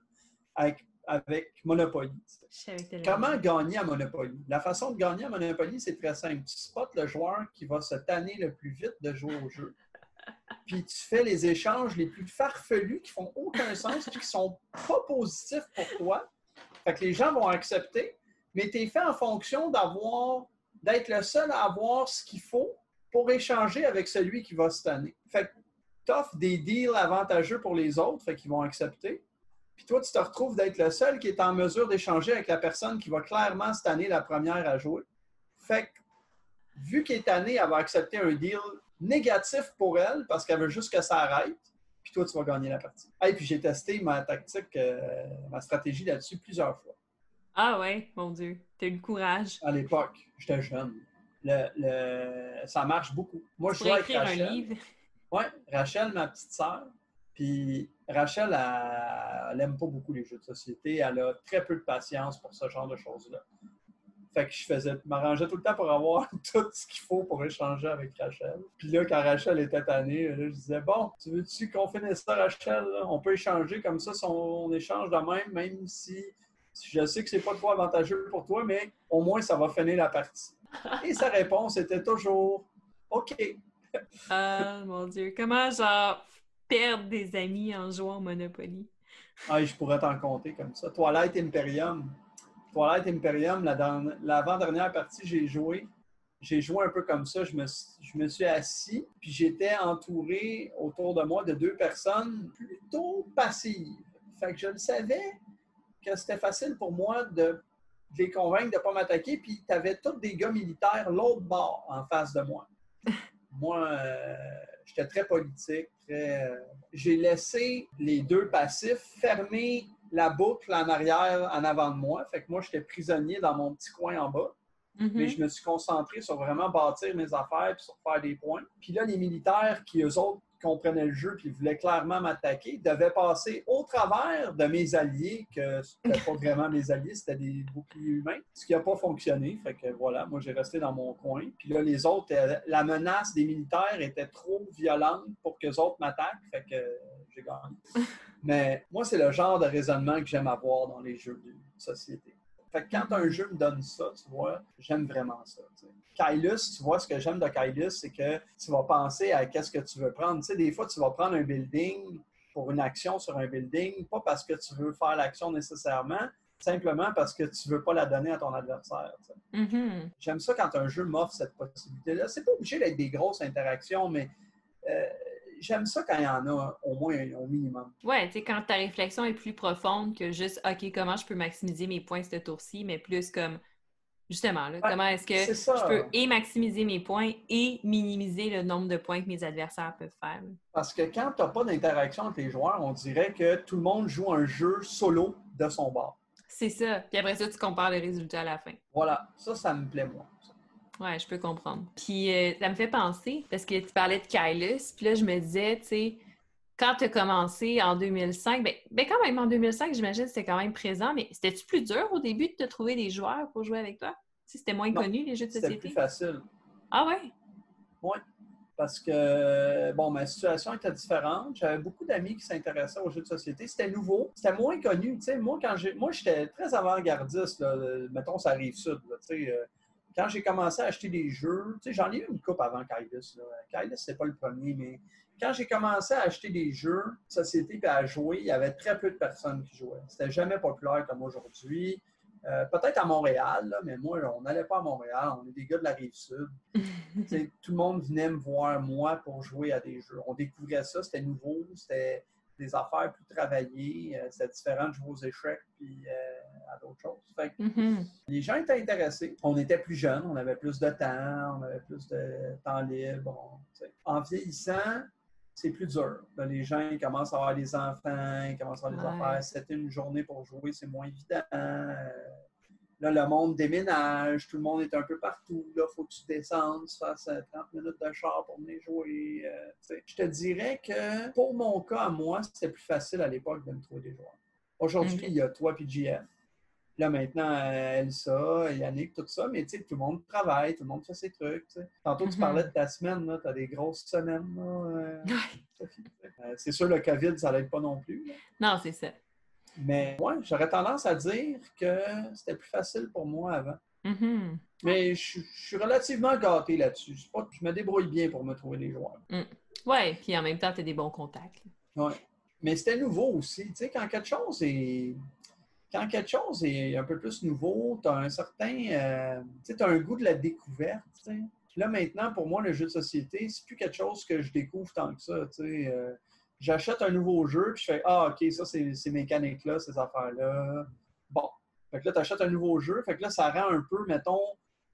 Avec, avec Monopoly. Comment gagner à Monopoly? La façon de gagner à Monopoly, c'est très simple. Tu spots le joueur qui va se tanner le plus vite de jouer au jeu. Puis tu fais les échanges les plus farfelus qui font aucun sens puis qui sont pas positifs pour toi. Fait que les gens vont accepter, mais tu es fait en fonction d'avoir d'être le seul à avoir ce qu'il faut pour échanger avec celui qui va se tanner. Fait que tu offres des deals avantageux pour les autres, fait qu'ils vont accepter. Puis toi, tu te retrouves d'être le seul qui est en mesure d'échanger avec la personne qui va clairement se tanner la première à jouer. Fait que, vu qu'elle est tannée, elle va accepter un deal négatif pour elle parce qu'elle veut juste que ça arrête. puis toi, tu vas gagner la partie. Et puis j'ai testé ma tactique, euh, ma stratégie là-dessus plusieurs fois. Ah ouais, mon Dieu, tu as eu le courage. À l'époque, j'étais jeune. Le, ça marche beaucoup. Moi, je suis avec Rachel. un livre. Oui, Rachel, ma petite sœur. Puis Rachel, elle n'aime pas beaucoup les jeux de société. Elle a très peu de patience pour ce genre de choses-là. Fait que je faisais, m'arrangeais tout le temps pour avoir tout ce qu'il faut pour échanger avec Rachel. Puis là, quand Rachel était tannée, je disais Bon, tu veux-tu qu'on finisse ça, Rachel On peut échanger comme ça si on, échange de même, même si, je sais que c'est pas trop avantageux pour toi, mais au moins ça va finir la partie. Et sa réponse était toujours OK. Ah, mon Dieu. Comment, genre, perdre des amis en jouant au Monopoly? Ah, je pourrais t'en compter comme ça. Twilight Imperium. Twilight Imperium, l'avant-dernière partie, j'ai joué. J'ai joué un peu comme ça. Je me, je me suis assis, puis j'étais entouré autour de moi de deux personnes plutôt passives. Fait que je le savais que c'était facile pour moi de, les convaincre de ne pas m'attaquer, puis tu avais tous des gars militaires l'autre bord en face de moi. moi, euh, j'étais très politique, très. Euh, j'ai laissé les deux passifs fermer la boucle en arrière, en avant de moi. Fait que moi, j'étais prisonnier dans mon petit coin en bas. Mm-hmm. Mais je me suis concentré sur vraiment bâtir mes affaires puis sur faire des points. Puis là, les militaires qui, eux autres, comprenaient le jeu puis voulaient clairement m'attaquer devaient passer au travers de mes alliés, que c'était pas vraiment mes alliés, c'était des boucliers humains, ce qui n'a pas fonctionné. Fait que voilà, moi j'ai resté dans mon coin. Puis là, les autres, euh, la menace des militaires était trop violente pour que les autres m'attaquent. Fait que j'ai gagné. Mais moi, c'est le genre de raisonnement que j'aime avoir dans les jeux de société. Fait que quand un jeu me donne ça, tu vois, j'aime vraiment ça. Kylus, tu vois, ce que j'aime de Kylus, c'est que tu vas penser à qu'est-ce que tu veux prendre. Tu sais, des fois, tu vas prendre un building pour une action sur un building, pas parce que tu veux faire l'action nécessairement, simplement parce que tu ne veux pas la donner à ton adversaire. Mm-hmm. J'aime ça quand un jeu m'offre cette possibilité-là. C'est pas obligé d'être des grosses interactions, mais euh, j'aime ça quand il y en a au moins au minimum. Ouais, tu sais, quand ta réflexion est plus profonde que juste, OK, comment je peux maximiser mes points ce tour-ci, mais plus comme, justement, comment est-ce que je peux et maximiser mes points et minimiser le nombre de points que mes adversaires peuvent faire. Parce que quand tu n'as pas d'interaction avec les joueurs, on dirait que tout le monde joue un jeu solo de son bord. C'est ça. Puis après ça, tu compares les résultats à la fin. Voilà. Ça, ça me plaît, moi. Ouais, je peux comprendre. Puis euh, ça me fait penser, parce que tu parlais de Kylus, puis là, je me disais, tu sais, quand tu as commencé en 2005, ben, ben, quand même en 2005, j'imagine que c'était quand même présent, mais c'était-tu plus dur au début de te trouver des joueurs pour jouer avec toi? Si c'était moins connu, les jeux de société? C'était plus facile. Ah ouais? Oui. Parce que, bon, ma situation était différente. J'avais beaucoup d'amis qui s'intéressaient aux jeux de société. C'était nouveau. C'était moins connu. Tu sais, moi, quand j'ai, moi, j'étais très avant-gardiste. Mettons, ça arrive sud. tu sais, euh, quand j'ai commencé à acheter des jeux, tu sais, j'en ai eu une coupe avant Kylus. Kylus, c'est pas le premier, mais quand j'ai commencé à acheter des jeux société et à jouer, il y avait très peu de personnes qui jouaient. C'était jamais populaire comme aujourd'hui. Euh, peut-être à Montréal, mais moi, on n'allait pas à Montréal. On est des gars de la rive sud. tout le monde venait me voir, moi, pour jouer à des jeux. On découvrait ça, c'était nouveau, c'était des affaires plus travaillées. Euh, c'était différent de jouer aux échecs puis euh, à d'autres choses. Mm-hmm. Les gens étaient intéressés. On était plus jeunes, on avait plus de temps, on avait plus de temps libre. en vieillissant, c'est plus dur. les gens ils commencent à avoir des enfants, ils commencent à avoir des affaires. C'était une journée pour jouer, c'est moins évident. Euh, là, le monde déménage, tout le monde est un peu partout. Là, il faut que tu descendes, tu fasses 30 minutes de char pour venir jouer. Euh, je te dirais que pour mon cas, à moi, c'était plus facile à l'époque de me trouver des joueurs. Aujourd'hui, il y a toi JF. Là, maintenant, euh, Elsa, Yannick, tout ça, mais tu sais, tout le monde travaille, tout le monde fait ses trucs. Tantôt, tu mm-hmm. parlais de ta semaine, tu as des grosses semaines. Euh, c'est sûr, le COVID, ça l'aide pas non plus. Non, c'est ça. Mais moi, j'aurais tendance à dire que c'était plus facile pour moi avant. Mm-hmm. Mais je, suis relativement gâté là-dessus. Je me débrouille bien pour me trouver des joueurs. Mm. Oui, puis en même temps, tu as des bons contacts. Oui. Mais c'était nouveau aussi. Tu sais, quand quelque chose est quand quelque chose est un peu plus nouveau, tu as un certain. Euh, tu as un goût de la découverte. Là, maintenant, pour moi, le jeu de société, c'est plus quelque chose que je découvre tant que ça. Euh, J'achète un nouveau jeu, puis je fais Ah, OK, ça, c'est ces mécaniques-là, ces affaires-là. Bon. Fait que là, tu achètes un nouveau jeu. Fait que là, ça rend un peu, mettons,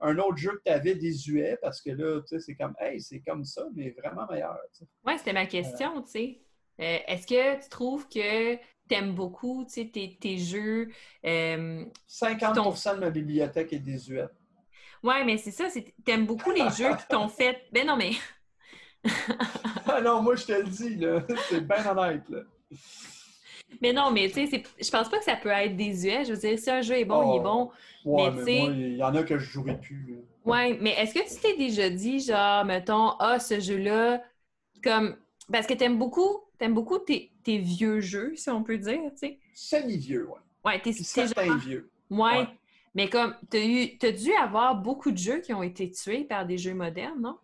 un autre jeu que tu avais désuet parce que là, tu sais, c'est comme, hey, c'est comme ça, mais vraiment meilleur. Oui, c'était ma question, tu sais. Euh, est-ce que tu trouves que tu aimes beaucoup tes, tes jeux? 50% de ma bibliothèque est désuète. Ouais, mais c'est ça, t'aimes beaucoup les jeux qui t'ont fait. Ben non, mais. ah non, moi je te le dis, là. C'est bien honnête, là. Mais non, mais tu sais, je pense pas que ça peut être désuet. Je veux dire, si un jeu est bon, il est oh. bon. Ouais, mais, tu il y en a que je jouerais plus. Ouais, mais est-ce que tu t'es déjà dit, genre, mettons, ah, ce jeu-là, comme. Parce que t'aimes beaucoup, t'aimes beaucoup tes, vieux jeux, si on peut dire, tu sais. Semi-vieux, ouais. Ouais, t'es certains vieux. Ouais. Mais comme, t'as dû avoir beaucoup de jeux qui ont été tués par des jeux modernes, non?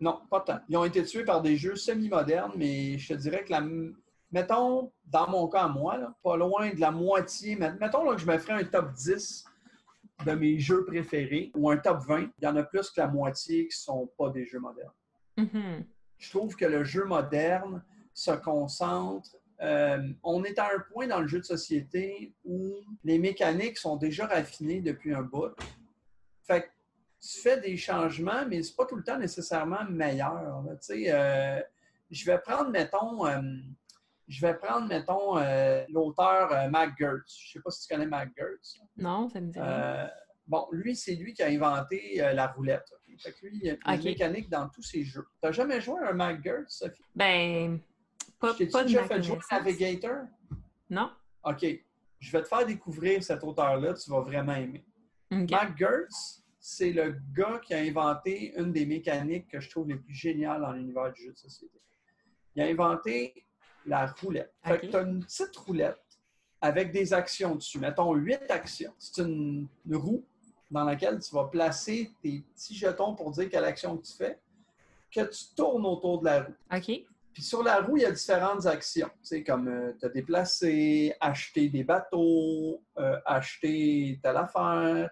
Non, pas tant. Ils ont été tués par des jeux semi-modernes, mais je te dirais que la, mettons, dans mon cas, moi, pas loin de la moitié, mettons là, que je me ferais un top 10 de mes jeux préférés ou un top 20, il y en a plus que la moitié qui ne sont pas des jeux modernes. Mm-hmm. Je trouve que le jeu moderne se concentre. Euh, on est à un point dans le jeu de société où les mécaniques sont déjà raffinées depuis un bout. Fait que tu fais des changements, mais c'est pas tout le temps nécessairement meilleur. Euh, je vais prendre, mettons, euh, je vais prendre, mettons, euh, l'auteur Mac Gertz. Je ne sais pas si tu connais Mac Gertz. Non, ça me dit bon, lui, c'est lui qui a inventé la roulette. Fait que lui, il y a une mécanique dans tous ses jeux. Tu n'as jamais joué à un Mac Gertz, Sophie? Ben, pas, pas de déjà fait jouer Navigator? Non. OK. Je vais te faire découvrir cet auteur-là, tu vas vraiment aimer. Mac Gertz, c'est le gars qui a inventé une des mécaniques que je trouve les plus géniales dans l'univers du jeu de société. Il a inventé la roulette. Fait que tu as une petite roulette avec des actions dessus. Mettons huit actions. C'est une, roue dans laquelle tu vas placer tes petits jetons pour dire quelle action tu fais, que tu tournes autour de la roue. OK. Puis sur la roue, il y a différentes actions. C'est comme euh, te déplacer, acheter des bateaux, euh, acheter telle affaire,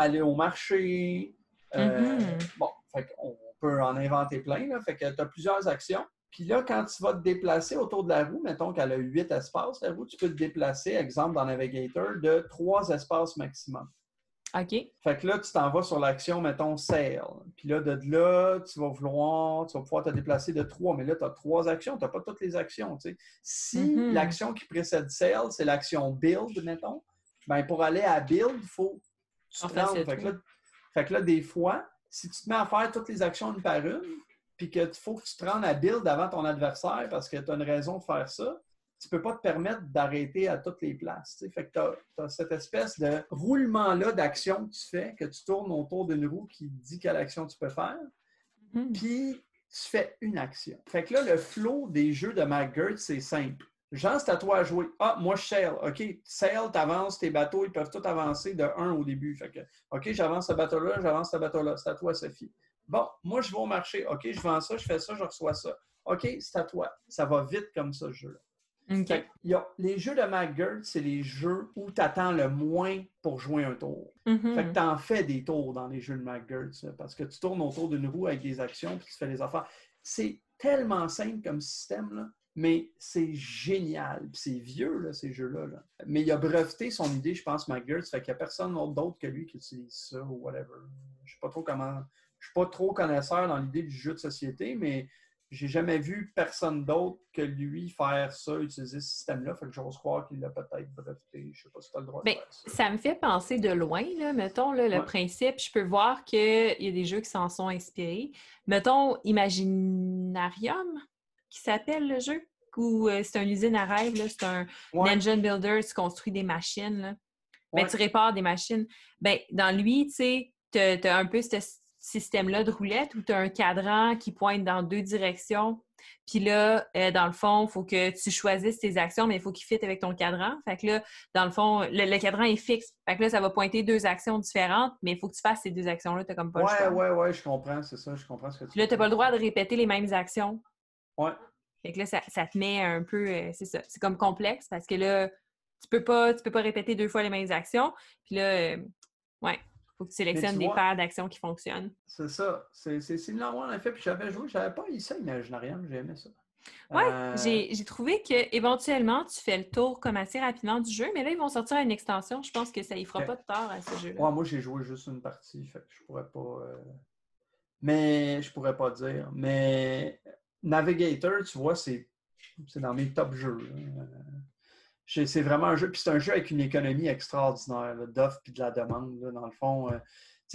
aller au marché. Euh, mm-hmm. Bon, fait on peut en inventer plein. Là. Fait que tu as plusieurs actions. Puis là, quand tu vas te déplacer autour de la roue, mettons qu'elle a huit espaces, la roue, tu peux te déplacer, exemple dans Navigator, de trois espaces maximum. OK. Fait que là, tu t'en vas sur l'action, mettons, Sail. Puis là, de là, tu vas vouloir, tu vas pouvoir te déplacer de trois. Mais là, tu as trois actions, tu n'as pas toutes les actions. Tu sais. Si mm-hmm. l'action qui précède Sail, c'est l'action Build, mettons, ben pour aller à Build, il faut tu te fait, que là, fait que là, des fois, si tu te mets à faire toutes les actions une par une, puis qu'il faut que tu te rendes à build avant ton adversaire parce que tu as une raison de faire ça, tu ne peux pas te permettre d'arrêter à toutes les places. Fait que tu as, cette espèce de roulement-là d'action que tu fais, que tu tournes autour d'une roue qui dit quelle action tu peux faire, mm-hmm. puis tu fais une action. Fait que là, le flow des jeux de McGirt, c'est simple. Jean, c'est à toi à jouer. Ah, moi, je sail. OK, sail, avances tes bateaux, ils peuvent tous avancer de 1 au début. Fait que, OK, j'avance ce bateau-là, j'avance ce bateau-là. C'est à toi, Sophie. Bon, moi, je vais au marché. OK, je vends ça, je fais ça, je reçois ça. OK, c'est à toi. Ça va vite comme ça, ce jeu-là. les jeux de McGirt, c'est les jeux où tu attends le moins pour jouer un tour. Mm-hmm. Fait que tu en fais des tours dans les jeux de McGirt, parce que tu tournes autour d'une roue avec des actions puis tu fais des affaires. C'est tellement simple comme système, là, mais c'est génial. C'est vieux, là, ces jeux-là. Mais il a breveté son idée, je pense, McGirt. Fait qu'il n'y a personne d'autre que lui qui utilise ça ou whatever. Je ne sais pas trop comment je suis pas trop connaisseur dans l'idée du jeu de société, mais j'ai jamais vu personne d'autre que lui faire ça, utiliser ce système-là. Fait que j'ose croire qu'il l'a peut-être breveté. Je sais pas si tu as le droit de faire ça. Ça me fait penser de loin, là, mettons, le principe. Je peux voir qu'il y a des jeux qui s'en sont inspirés. Mettons Imaginarium, qui s'appelle le jeu, où euh, c'est un usine à rêve, c'est un, engine builder, tu construis des machines. Ben, tu répares des machines. Ben, dans lui, tu sais, tu as, un peu cette système-là de roulette où tu as un cadran qui pointe dans deux directions. Puis là, euh, dans le fond, il faut que tu choisisses tes actions, mais il faut qu'il fitte avec ton cadran. Fait que là, dans le fond, le, cadran est fixe. Fait que là, ça va pointer deux actions différentes, mais il faut que tu fasses ces deux actions-là. Tu comme pas ouais, le choix. Ouais, ouais, je comprends, c'est ça. Je comprends ce que tu là, tu n'as pas le droit de répéter les mêmes actions. Ouais. Fait que là, ça, te met un peu. Euh, c'est ça. C'est comme complexe parce que là, tu peux pas, tu peux pas répéter deux fois les mêmes actions. Puis là, euh, ouais faut que tu sélectionnes des paires d'actions qui fonctionnent. C'est ça. C'est similaire, en effet. Puis j'avais joué, j'avais pas eu ça Imaginarium, j'ai aimé ça. Oui, euh, j'ai trouvé qu'éventuellement, tu fais le tour comme assez rapidement du jeu, mais là, ils vont sortir une extension. Je pense que ça y fera pas de tort à ce jeu-là. moi, j'ai joué juste une partie, fait que je pourrais pas. Euh, mais je pourrais pas dire. Mais Navigator, tu vois, c'est C'est dans mes top jeux. C'est vraiment un jeu, puis c'est un jeu avec une économie extraordinaire, là, d'offre puis de la demande. là, dans le fond, Euh,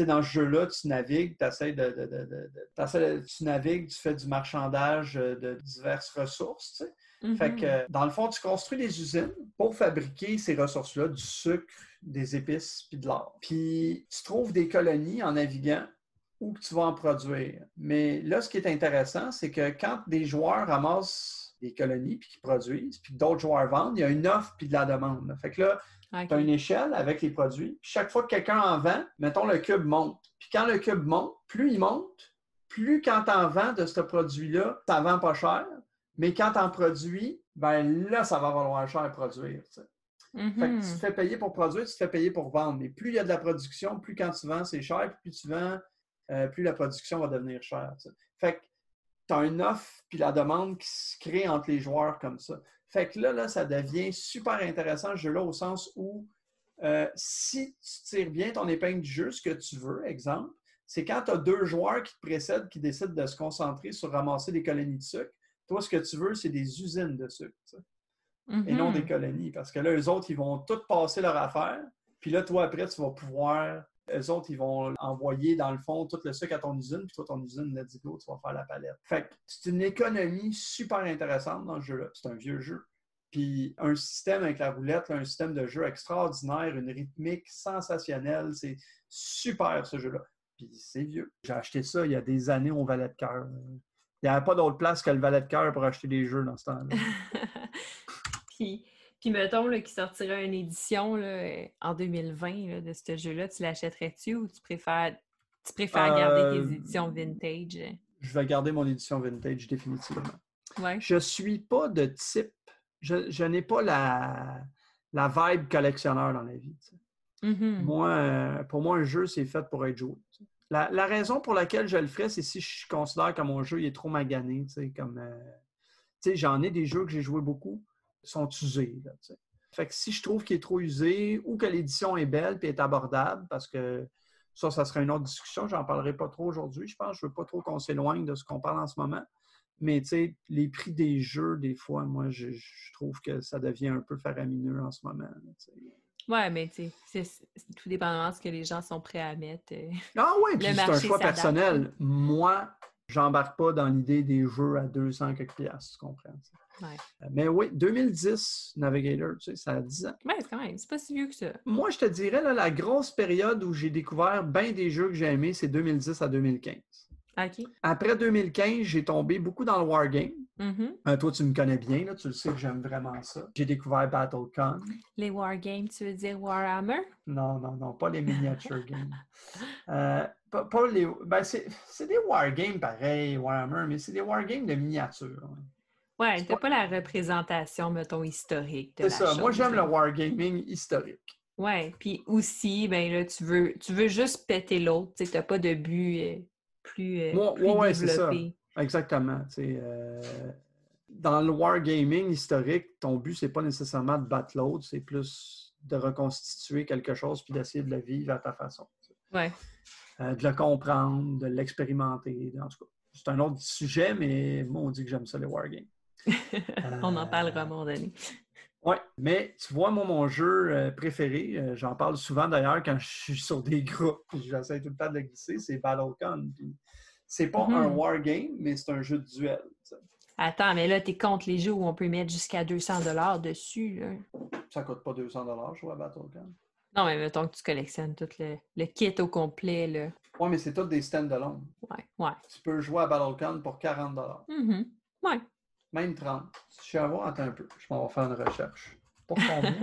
dans ce jeu-là, tu navigues, t'essaies de, tu navigues, tu fais du marchandage euh, de diverses ressources. sais. Fait que, dans le fond, tu construis des usines pour fabriquer ces ressources-là, du sucre, des épices, puis de l'or. Puis, tu trouves des colonies en naviguant où que tu vas en produire. Mais là, ce qui est intéressant, c'est que quand des joueurs ramassent des colonies, puis qui produisent, puis que d'autres joueurs vendent, il y a une offre puis de la demande. Fait que là, tu as une échelle avec les produits. Chaque fois que quelqu'un en vend, mettons le cube monte. Puis quand le cube monte, plus il monte, plus quand tu en vends de ce produit-là, ça vend pas cher. Mais quand tu en produis, ben là, ça va valoir cher à produire. tu sais. Fait que Mhm. tu te fais payer pour produire, tu te fais payer pour vendre. Mais plus il y a de la production, plus quand tu vends, c'est cher. Puis plus tu vends, euh, plus la production va devenir chère. Fait que tu as une offre puis la demande qui se crée entre les joueurs comme ça. Fait que là, là ça devient super intéressant ce jeu-là au sens où euh, si tu tires bien ton épingle du jeu, ce que tu veux, exemple, c'est quand tu as deux joueurs qui te précèdent qui décident de se concentrer sur ramasser des colonies de sucre. Toi, ce que tu veux, c'est des usines de sucre. et non des colonies. Parce que là, eux autres, ils vont tout passer leur affaire. Puis là, toi, après, tu vas pouvoir. Eux autres, ils vont envoyer, dans le fond, tout le sucre à ton usine. Puis toi, ton usine, let's go, tu vas faire la palette. Fait que c'est une économie super intéressante dans ce jeu-là. C'est un vieux jeu. Puis un système avec la roulette, un système de jeu extraordinaire, une rythmique sensationnelle. C'est super, ce jeu-là. Puis c'est vieux. J'ai acheté ça il y a des années au Valet de cœur. Il n'y avait pas d'autre place que le Valet de cœur pour acheter des jeux dans ce temps-là. puis, puis mettons qu'il sortirait une édition là, euh, en 2020 là, de ce jeu-là, tu l'achèterais-tu ou tu préfères, tu préfères garder Euh, tes éditions vintage? je vais garder mon édition vintage définitivement. Ouais. Je suis pas de type, je, je n'ai pas la, la vibe collectionneur dans la vie. Mhm. Moi, euh, pour moi, un jeu, c'est fait pour être joué. La, la raison pour laquelle je le ferais, c'est si je considère que mon jeu il est trop magané. Comme, euh, j'en ai des jeux que j'ai joué beaucoup, sont usés. là. Fait que si je trouve qu'il est trop usé ou que l'édition est belle et est abordable, parce que ça, ça serait une autre discussion, j'en parlerai pas trop aujourd'hui. Je pense je veux pas trop qu'on s'éloigne de ce qu'on parle en ce moment. Mais tu sais, les prix des jeux, des fois, moi, je, je trouve que ça devient un peu faramineux en ce moment. là, tu sais. Ouais, mais tu sais, tout dépendamment de ce que les gens sont prêts à mettre. euh. Ah oui, puis c'est un choix personnel. Moi, j'embarque pas dans l'idée des jeux à 200 quelques piastres, tu comprends? Ouais. Mais oui, 2010, Navigator, tu sais, ça a 10 ans. Ouais, c'est quand même, c'est pas si vieux que ça. Moi, je te dirais, là, la grosse période où j'ai découvert bien des jeux que j'ai aimés, c'est 2010 à 2015. OK. Après 2015, j'ai tombé beaucoup dans le Wargame. Mhm. Euh, toi, tu me connais bien, là, tu le sais que j'aime vraiment ça. J'ai découvert BattleCon. Les wargames, tu veux dire Warhammer? Non, non, non, pas les miniature games. Euh, pas, pas les. Ben, c'est des wargames pareil, Warhammer, mais c'est des wargames de miniature. ouais. T'as pas- pas la représentation, mettons, historique C'est ça. Moi, j'aime le wargaming historique. Ouais, puis aussi, ben là, tu veux, tu veux juste péter l'autre, tu t'as pas de but euh, plus, euh, Ouais, plus ouais, c'est ça. développé. Exactement. euh, dans le wargaming historique, ton but, c'est pas nécessairement de battre l'autre, c'est plus de reconstituer quelque chose puis d'essayer de le vivre à ta façon. tu sais. Ouais. Euh, de le comprendre, de l'expérimenter. En tout cas, c'est un autre sujet, mais moi, on dit que j'aime ça, les wargames. On en Euh, parlera à un moment donné. Oui, mais tu vois, moi, mon jeu euh, préféré, euh, j'en parle souvent d'ailleurs quand je suis sur des groupes, j'essaie tout le temps de le glisser, c'est BattleCon. C'est pas un Mhm. wargame, mais c'est un jeu de duel. Attends, mais là, t'es contre les jeux où on peut mettre jusqu'à 200 dollars dessus, là. Ça coûte pas 200 jouer à BattleCon. Non, mais mettons que tu collectionnes tout le, le kit au complet, là. Oui, mais c'est tout des stand-alone. Ouais, ouais. Tu peux jouer à BattleCon pour 40 Mhm. Ouais. même 30 Je suis voir, attends un peu, je m'en vais faire une recherche. Pour combien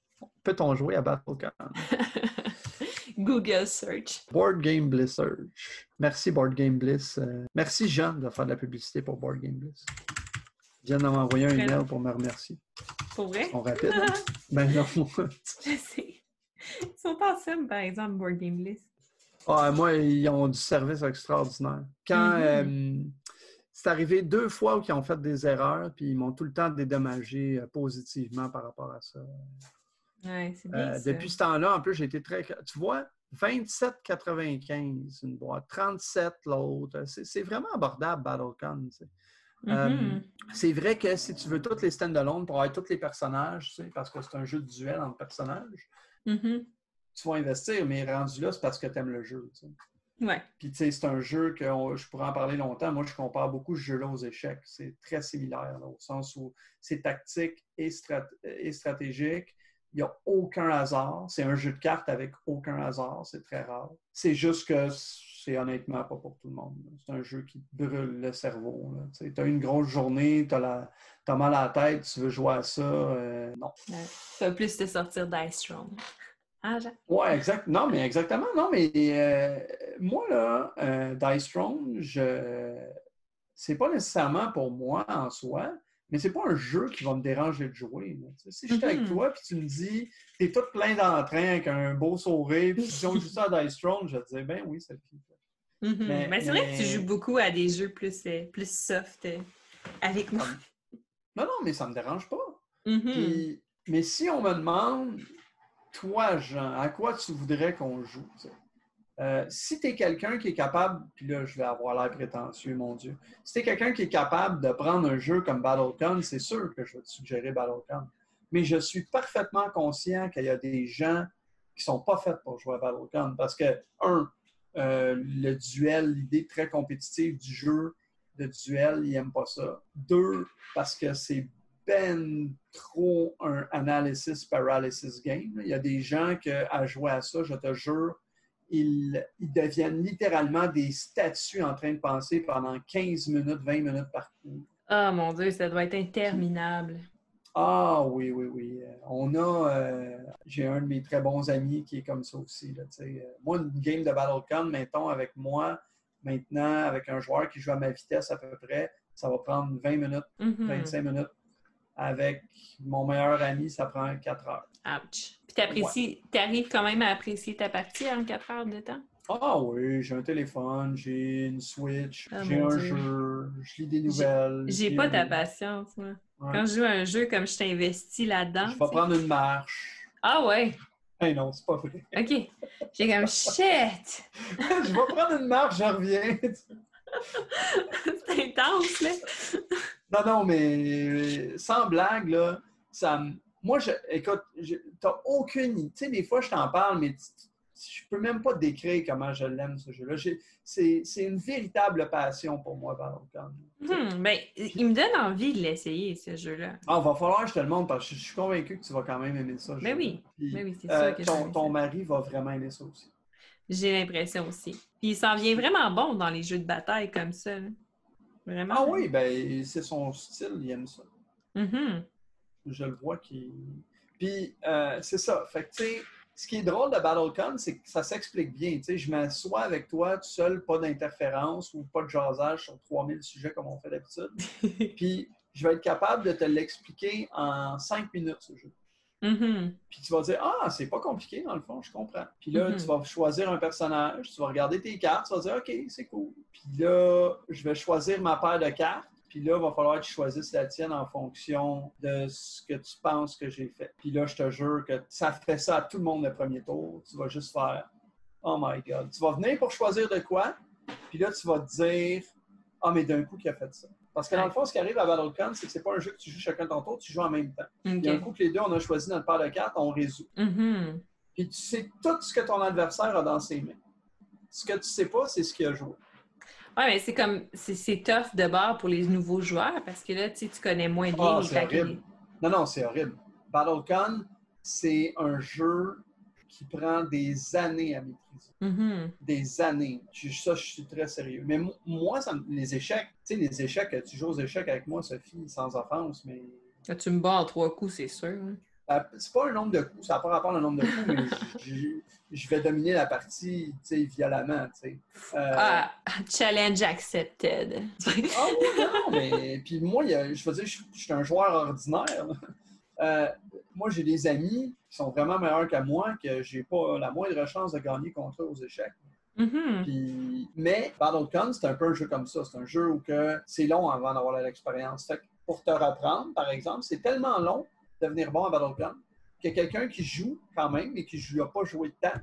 peut-on jouer à BattleCon? Google search. Board Game Bliss Search. Merci Board Game Bliss. Euh, merci Jean de faire de la publicité pour Board Game Bliss. Viennent de m'envoyer un email pour me remercier. Pour vrai? Ils sont rapides. hein? ben non. Je sais. Ils sont en somme, par exemple, Board Game List. Ah, moi, ils ont du service extraordinaire. Quand Mhm. euh, c'est arrivé deux fois où ils ont fait des erreurs, puis ils m'ont tout le temps dédommagé euh, positivement par rapport à ça. Ouais, c'est bien Euh, ça. depuis ce temps-là, en plus, j'ai été très. Tu vois, 27,95 une boîte, 37 l'autre. C'est vraiment abordable, BattleCon. tu sais. Euh, Mhm. c'est vrai que si tu veux toutes les stand-alone pour avoir tous les personnages, tu sais, parce que c'est un jeu de duel entre personnages, Mhm. tu vas investir, mais rendu là, c'est parce que tu aimes le jeu. tu sais. Ouais. Puis, tu sais, c'est un jeu que on- je pourrais en parler longtemps. Moi, je compare beaucoup ce jeu-là aux échecs. C'est très similaire, là, au sens où c'est tactique et, strat- et stratégique. Il n'y a aucun hasard. C'est un jeu de cartes avec aucun hasard. C'est très rare. C'est juste que c'est honnêtement pas pour tout le monde. C'est un jeu qui brûle le cerveau. Tu as une grosse journée, tu as, mal à la tête, tu veux jouer à ça. euh, non. Ouais. Ça va plus te sortir Dice Throne. Ah? Ouais, exact. Non, mais exactement. Non, mais euh, moi, là, euh, Dice Throne, je... c'est pas nécessairement pour moi en soi, mais c'est pas un jeu qui va me déranger de jouer. là. Si j'étais avec Mhm. toi puis tu me dis, t'es tout plein d'entrain avec un beau sourire, puis si on joue ça à Dice Throne, je te dis, ben oui, c'est le Mhm. Mais- Mais, c'est vrai que tu joues beaucoup à des jeux plus, euh, plus soft euh, avec moi. Non, non, mais ça me dérange pas. Mhm. Puis- mais si on me demande, toi, Jean, à quoi tu voudrais qu'on joue? Euh, si tu es quelqu'un qui est capable, puis là, je vais avoir l'air prétentieux, mon Dieu. Si tu es quelqu'un qui est capable de prendre un jeu comme BattleCon, c'est sûr que je vais te suggérer BattleCon. Mais je suis parfaitement conscient qu'il y a des gens qui sont pas faits pour jouer à BattleCon parce que, un, euh, le duel, l'idée très compétitive du jeu de duel, ils n'aiment pas ça. Deux, parce que c'est ben trop un analysis paralysis game. Il y a des gens qui, à jouer à ça, je te jure, ils, deviennent littéralement des statues en train de penser pendant 15 minutes, 20 minutes par coup. Ah mon Dieu, ça doit être interminable. Ah oui, oui, oui. Euh, On a, euh, j'ai un de mes très bons amis qui est comme ça aussi. Là, tu. Euh, moi, une game de BattleCon, mettons, avec moi, maintenant, avec un joueur qui joue à ma vitesse à peu près, ça va prendre 20 minutes, Mhm. 25 minutes. Avec mon meilleur ami, ça prend 4 heures. Ouch. Puis t'apprécies, t'arrives quand même à apprécier ta partie en 4 heures de temps? Ah oui, j'ai un téléphone, j'ai une Switch, Ah, j'ai un Dieu. jeu, je lis des nouvelles. J'ai pas ta patience, moi. Ouais. Quand je joue à un jeu comme je t'investis là-dedans. Je vais prendre une marche. Ah ouais, Hey non, c'est pas vrai. ok. J'ai comme shit! je vais prendre une marche, je reviens. C'est intense, là. Non, non, mais sans blague, là, ça me- Moi, je... écoute, je... t'as aucune idée. Tu sais, des fois, je t'en parle, mais tu- je peux même pas décrire comment je l'aime, ce jeu-là. C'est une véritable passion pour moi, Battlefield. Hmm, ben, il me donne envie de l'essayer, ce jeu-là. Ah, va falloir que je te le montre parce que je suis convaincu que tu vas quand même aimer ça. ce Ben oui. Puis, Ben oui, c'est euh, sûr que je vais ton, ton ça. mari va vraiment aimer ça aussi. J'ai l'impression aussi. Puis il s'en vient vraiment bon dans les jeux de bataille comme ça. là. Vraiment. Ah oui, ben c'est son style, il aime ça. Mhm. Je le vois qu'il. Puis, euh, c'est ça. Fait que, tu sais, ce qui est drôle de BattleCon, c'est que ça s'explique bien. Tu sais, je m'assois avec toi tout seul, pas d'interférence ou pas de jasage sur 3000 sujets comme on fait d'habitude. Puis, je vais être capable de te l'expliquer en 5 minutes, ce jeu. Mhm. Puis tu vas dire Ah, c'est pas compliqué dans le fond, je comprends. Puis là, Mhm. tu vas choisir un personnage, tu vas regarder tes cartes, tu vas dire OK, c'est cool. Puis là, je vais choisir ma paire de cartes. Puis là, il va falloir que tu choisisses la tienne en fonction de ce que tu penses que j'ai fait. Puis là, je te jure que ça fait ça à tout le monde le premier tour. Tu vas juste faire Oh my God. Tu vas venir pour choisir de quoi. Puis là, tu vas te dire Ah, mais d'un coup, qui a fait ça? Parce que dans le fond, ce qui arrive à BattleCon, c'est que c'est pas un jeu que tu joues chacun ton tour, tu joues en même temps. Puis un coup que les deux, on a choisi notre paire de cartes, on résout. Mhm. Puis tu sais tout ce que ton adversaire a dans ses mains. Ce que tu sais pas, c'est ce qu'il a joué. Ouais, mais c'est comme, c'est tough de bord pour les nouveaux joueurs parce que là, tu sais, tu connais moins bien Ah, les horrible. Non, non, c'est horrible. BattleCon, c'est un jeu qui prend des années à maîtriser. Mhm. Des années. Je- ça, je suis très sérieux. Mais mo- moi, ça les échecs, tu sais, les échecs, tu joues aux échecs avec moi, Sophie, sans offense, mais Là, tu me bats en trois coups, c'est sûr. hein. Euh, C'est pas un nombre de coups, ça n'a pas rapport au nombre de coups, mais je- vais dominer la partie tu sais, violemment. tu sais. Euh, Ah, challenge accepted. ah oui, non, mais puis moi, je veux dire, je, je suis un joueur ordinaire. Euh, moi, j'ai des amis qui sont vraiment meilleurs que moi, que j'ai pas la moindre chance de gagner contre eux aux échecs. Mhm. Puis, mais BattleCon, c'est un peu un jeu comme ça. C'est un jeu où que c'est long avant d'avoir l'expérience. Fait que pour te reprendre, par exemple, c'est tellement long de devenir bon à BattleCon que quelqu'un qui joue quand même et qui ne a pas joué de temps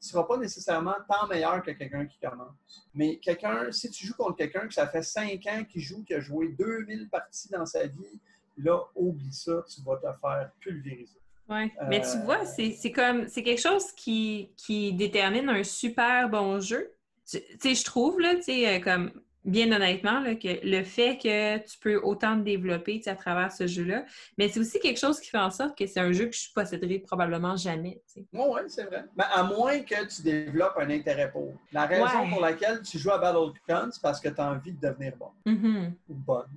tu seras pas nécessairement tant meilleur que quelqu'un qui commence. Mais quelqu'un, si tu joues contre quelqu'un que ça fait cinq ans qu'il joue, qui a joué 2000 parties dans sa vie, là, oublie ça, tu vas te faire pulvériser. Oui, mais tu vois, c'est comme, c'est quelque chose qui, qui détermine un super bon jeu. Tu sais, je trouve, là, tu sais, euh, comme bien honnêtement, que le fait que tu peux autant te développer à travers ce jeu-là, mais c'est aussi quelque chose qui fait en sorte que c'est un jeu que je posséderai probablement jamais. Oui, oui, c'est vrai. Mais à moins que tu développes un intérêt pour. La raison pour laquelle tu joues à Battlefield, c'est parce que tu as envie de devenir bon. Mm-hmm. Ou bonne.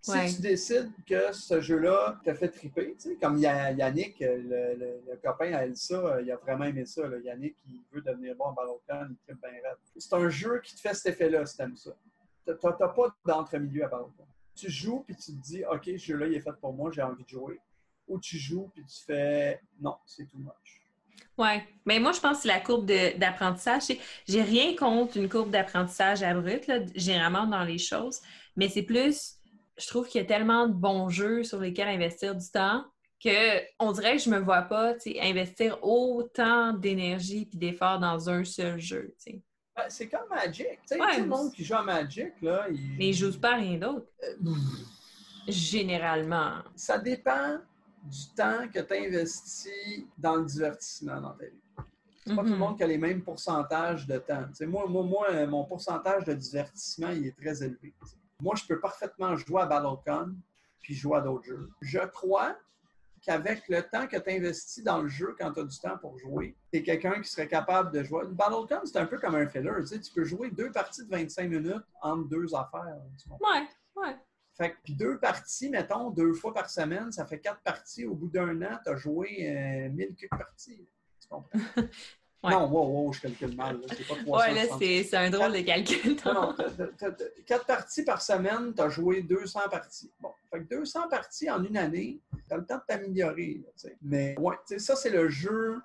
Si tu décides que ce jeu-là te fait triper, comme Yannick, le, copain à Elsa, il a vraiment aimé ça. Yannick, il veut devenir bon en Battlefield, il tripe bien raide. C'est un jeu qui te fait cet effet-là si t'aimes ça. Tu n'as pas d'entre-milieu à Battlefield. Tu joues puis tu te dis, OK, ce jeu-là, il est fait pour moi, j'ai envie de jouer. Ou tu joues puis tu fais, non, c'est tout moche. Oui, mais moi, je pense que c'est la courbe d'apprentissage. J'ai rien contre une courbe d'apprentissage abrupte, généralement dans les choses, mais c'est plus je trouve qu'il y a tellement de bons jeux sur lesquels investir du temps que on dirait que je me vois pas investir autant d'énergie et d'efforts dans un seul jeu. Ben, c'est comme Magic. tout le monde qui joue à Magic, là, il... Mais ils jouent pas à rien d'autre. Euh, Généralement. Ça dépend du temps que tu investis dans le divertissement dans ta vie. C'est pas tout le mm-hmm. monde qui a les mêmes pourcentages de temps. moi, moi, moi, mon pourcentage de divertissement, il est très élevé. Moi, je peux parfaitement jouer à Battlecon puis jouer à d'autres jeux. Je crois qu'avec le temps que tu investis dans le jeu quand tu as du temps pour jouer, tu es quelqu'un qui serait capable de jouer. Battlecon, c'est un peu comme un filler. Tu, sais, tu peux jouer deux parties de 25 minutes entre deux affaires. Ouais, ouais. Fait que, deux parties, mettons, deux fois par semaine, ça fait quatre parties. Au bout d'un an, tu as joué euh, 1000 parties. Tu comprends? Non, wow, wow, je calcule mal. C'est pas 300. Ouais, là, c'est un drôle de calcul. non, quatre parties par semaine, tu as joué 200 parties. Bon, fait que 200 parties en une année, tu as le temps de t'améliorer. Mais ouais, ça, c'est le jeu.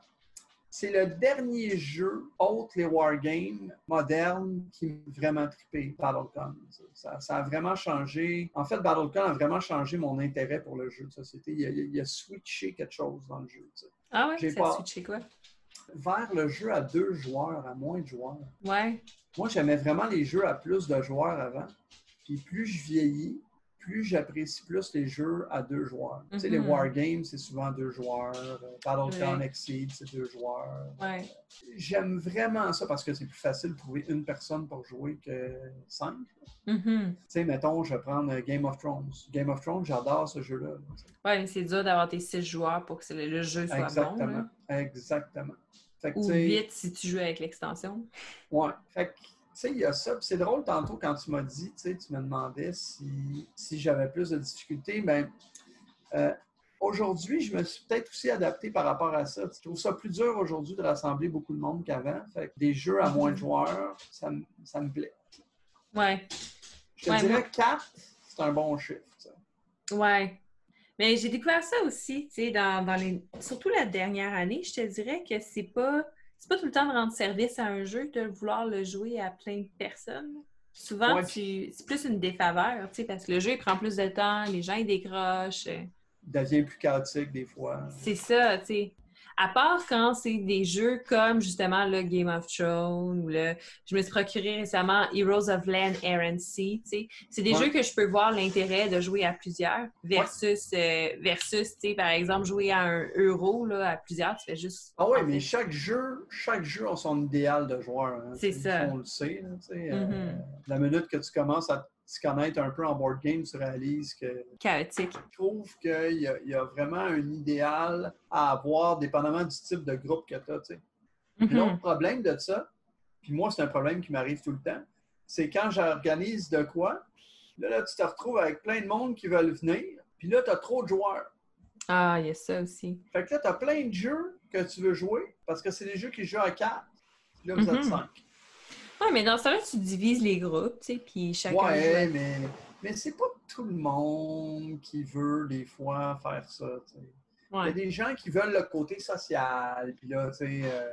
C'est le dernier jeu, autre les wargames modernes, qui m'a vraiment trippé, Battlecon. Ça, ça, a vraiment changé. En fait, Battlecon a vraiment changé mon intérêt pour le jeu de société. Il a, il a switché quelque chose dans le jeu. Ah ouais? Ça a switché quoi? Vers le jeu à deux joueurs, à moins de joueurs. Ouais. Moi, j'aimais vraiment les jeux à plus de joueurs avant. Puis plus je vieillis, plus j'apprécie plus les jeux à deux joueurs. Tu sais, les mhm. Wargames, c'est souvent deux joueurs. Battlefield Exceed, c'est deux joueurs. Ouais. J'aime vraiment ça parce que c'est plus facile de trouver une personne pour jouer que cinq. Mhm. Tu sais, mettons, je vais prendre Game of Thrones. Game of Thrones, j'adore ce jeu-là. Ouais, mais c'est dur d'avoir tes six joueurs pour que le jeu soit Exactement. bon. Exactement. Ou vite si tu joues avec l'extension. Ouais. Fait que, tu sais, il y a ça. c'est drôle tantôt quand tu m'as dit, tu sais, tu me demandais si, si j'avais plus de difficultés. Ben, euh, aujourd'hui, je me suis peut-être aussi adapté par rapport à ça. Je trouve ça plus dur aujourd'hui de rassembler beaucoup de monde qu'avant. Fait que des jeux à moins de joueurs, ça, ça me plaît. Ouais. Je te dirais 4, c'est un bon chiffre. Ça. Ouais. Mais j'ai découvert ça aussi, tu sais, dans, les... surtout la dernière année, je te dirais que c'est pas c'est pas tout le temps de rendre service à un jeu, de vouloir le jouer à plein de personnes. Souvent, c'est plus une défaveur, tu sais, parce que le jeu, il prend plus de temps, les gens, ils décrochent. Il devient plus chaotique des fois. C'est ça, tu sais. À part quand c'est des jeux comme justement le Game of Thrones ou le. Je me suis procuré récemment Heroes of Land, Air and Sea. C'est des jeux que je peux voir l'intérêt de jouer à plusieurs versus, euh, versus par exemple, jouer à un euro là, à plusieurs. Tu fais juste. Ah oui, mais chaque jeu, chaque jeu a son idéal de joueur. Hein. C'est ça. On le sait. Euh, mm-hmm. la minute que tu commences à se connaître un peu en board game, tu réalises que. Chaotique. Je trouve qu'il y, a vraiment un idéal à avoir, dépendamment du type de groupe que tu as. Mhm. L'autre problème de ça, puis moi, c'est un problème qui m'arrive tout le temps, c'est quand j'organise de quoi, là, là, tu te retrouves avec plein de monde qui veulent venir, puis là, tu as trop de joueurs. Ah, il y a ça aussi. Fait que là, tu as plein de jeux que tu veux jouer parce que c'est des jeux qui jouent à 4, puis là, vous êtes mhm. 5. Ouais, mais dans ce temps-là, tu divises les groupes, tu sais, puis chacun. Ouais, mais, mais c'est pas tout le monde qui veut, des fois, faire ça. Il y a des gens qui veulent le côté social, puis là, tu sais. Euh,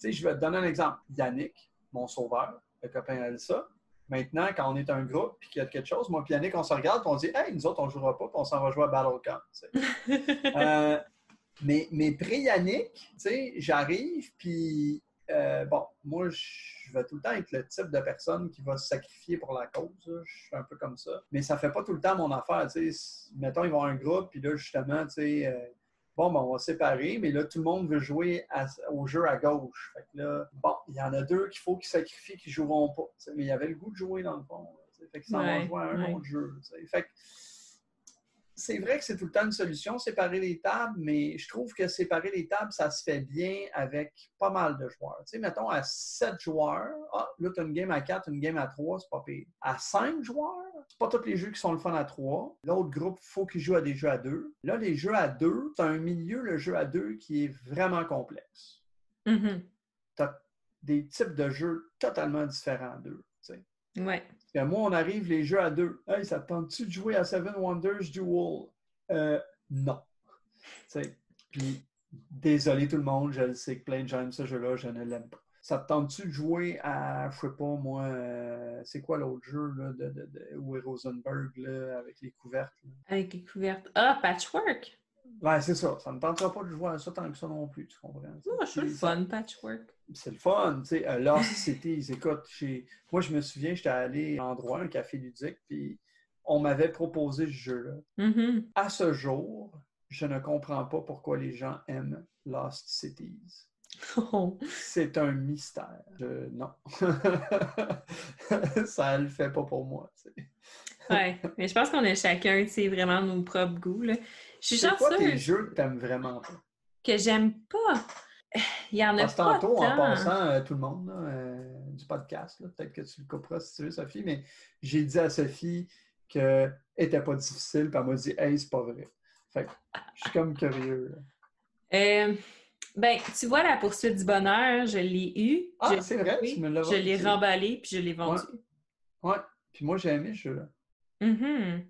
tu sais, je vais te donner un exemple. Yannick, mon sauveur, le copain Elsa. Maintenant, quand on est un groupe puis qu'il y a quelque chose, moi et Yannick, on se regarde et on dit Hey, nous autres, on ne jouera pas puis on s'en va jouer à Battlecamp. euh, mais mais pré-Yannick, j'arrive puis euh, bon, moi, je vais tout le temps être le type de personne qui va se sacrifier pour la cause. Je suis un peu comme ça. Mais ça fait pas tout le temps mon affaire. Mettons, ils vont avoir un groupe, puis là, justement, tu sais, euh, bon, ben, on va séparer, mais là, tout le monde veut jouer à- au jeu à gauche. Fait que là, bon, il y en a deux qu'il faut qu'ils sacrifient, qui joueront pas. Mais il y avait le goût de jouer, dans le fond. tu sais. Fait qu'ils s'en Ouais, vont jouer à un ouais. autre jeu. Fait que c'est vrai que c'est tout le temps une solution, séparer les tables, mais je trouve que séparer les tables, ça se fait bien avec pas mal de joueurs. Tu sais, mettons à 7 joueurs, ah, là, tu as une game à 4, une game à 3, c'est pas pire. À 5 joueurs, c'est pas tous les jeux qui sont le fun à 3. L'autre groupe, il faut qu'ils jouent à des jeux à 2. Là, les jeux à 2, c'est un milieu, le jeu à 2, qui est vraiment complexe. Mhm. Tu as des types de jeux totalement différents deux. Ouais. Parce que moi, on arrive les jeux à deux. Hey, ça te tente-tu de jouer à Seven Wonders Duel? Euh, non. Puis, désolé tout le monde, je le sais que plein de gens aiment ce jeu-là, je ne l'aime pas. Ça te tente-tu de jouer à, je sais pas moi, euh, c'est quoi l'autre jeu là, de, de, de Rosenberg là, avec les couvertes? là? Avec les couvertes. Ah, patchwork! Ouais, c'est ça. Ça ne tentera pas de jouer à ça tant que ça non plus, tu comprends? Je suis le fun, patchwork. c'est le fun, tu sais. euh, Lost Cities, écoute, j'ai- moi, je me souviens, j'étais allé à un endroit, un café ludique, puis on m'avait proposé ce jeu-là. Mhm. À ce jour, je ne comprends pas pourquoi les gens aiment Lost Cities. Oh. C'est un mystère. Je- Non. Ça le fait pas pour moi. Ouais, mais je pense qu'on a chacun, tu sais, vraiment nos propres goûts. Là. Je suis C'est quoi tes chanceuse jeux que t'aimes vraiment pas? que j'aime pas. Il y en a Parce que pas tantôt, en passant, euh, tout le monde là, euh, du podcast, peut-être que tu le couperas si tu veux, Sophie, mais j'ai dit à Sophie qu'elle n'était pas difficile, puis elle m'a dit Hey, c'est pas vrai. Fait que je suis comme curieux. Euh, ben, tu vois, la poursuite du bonheur, je l'ai eu. Ah, je, c'est vrai, oui, tu me l'as je l'ai remballé puis je l'ai vendu. Ouais. Puis moi, j'ai aimé ce jeu-là. Mhm.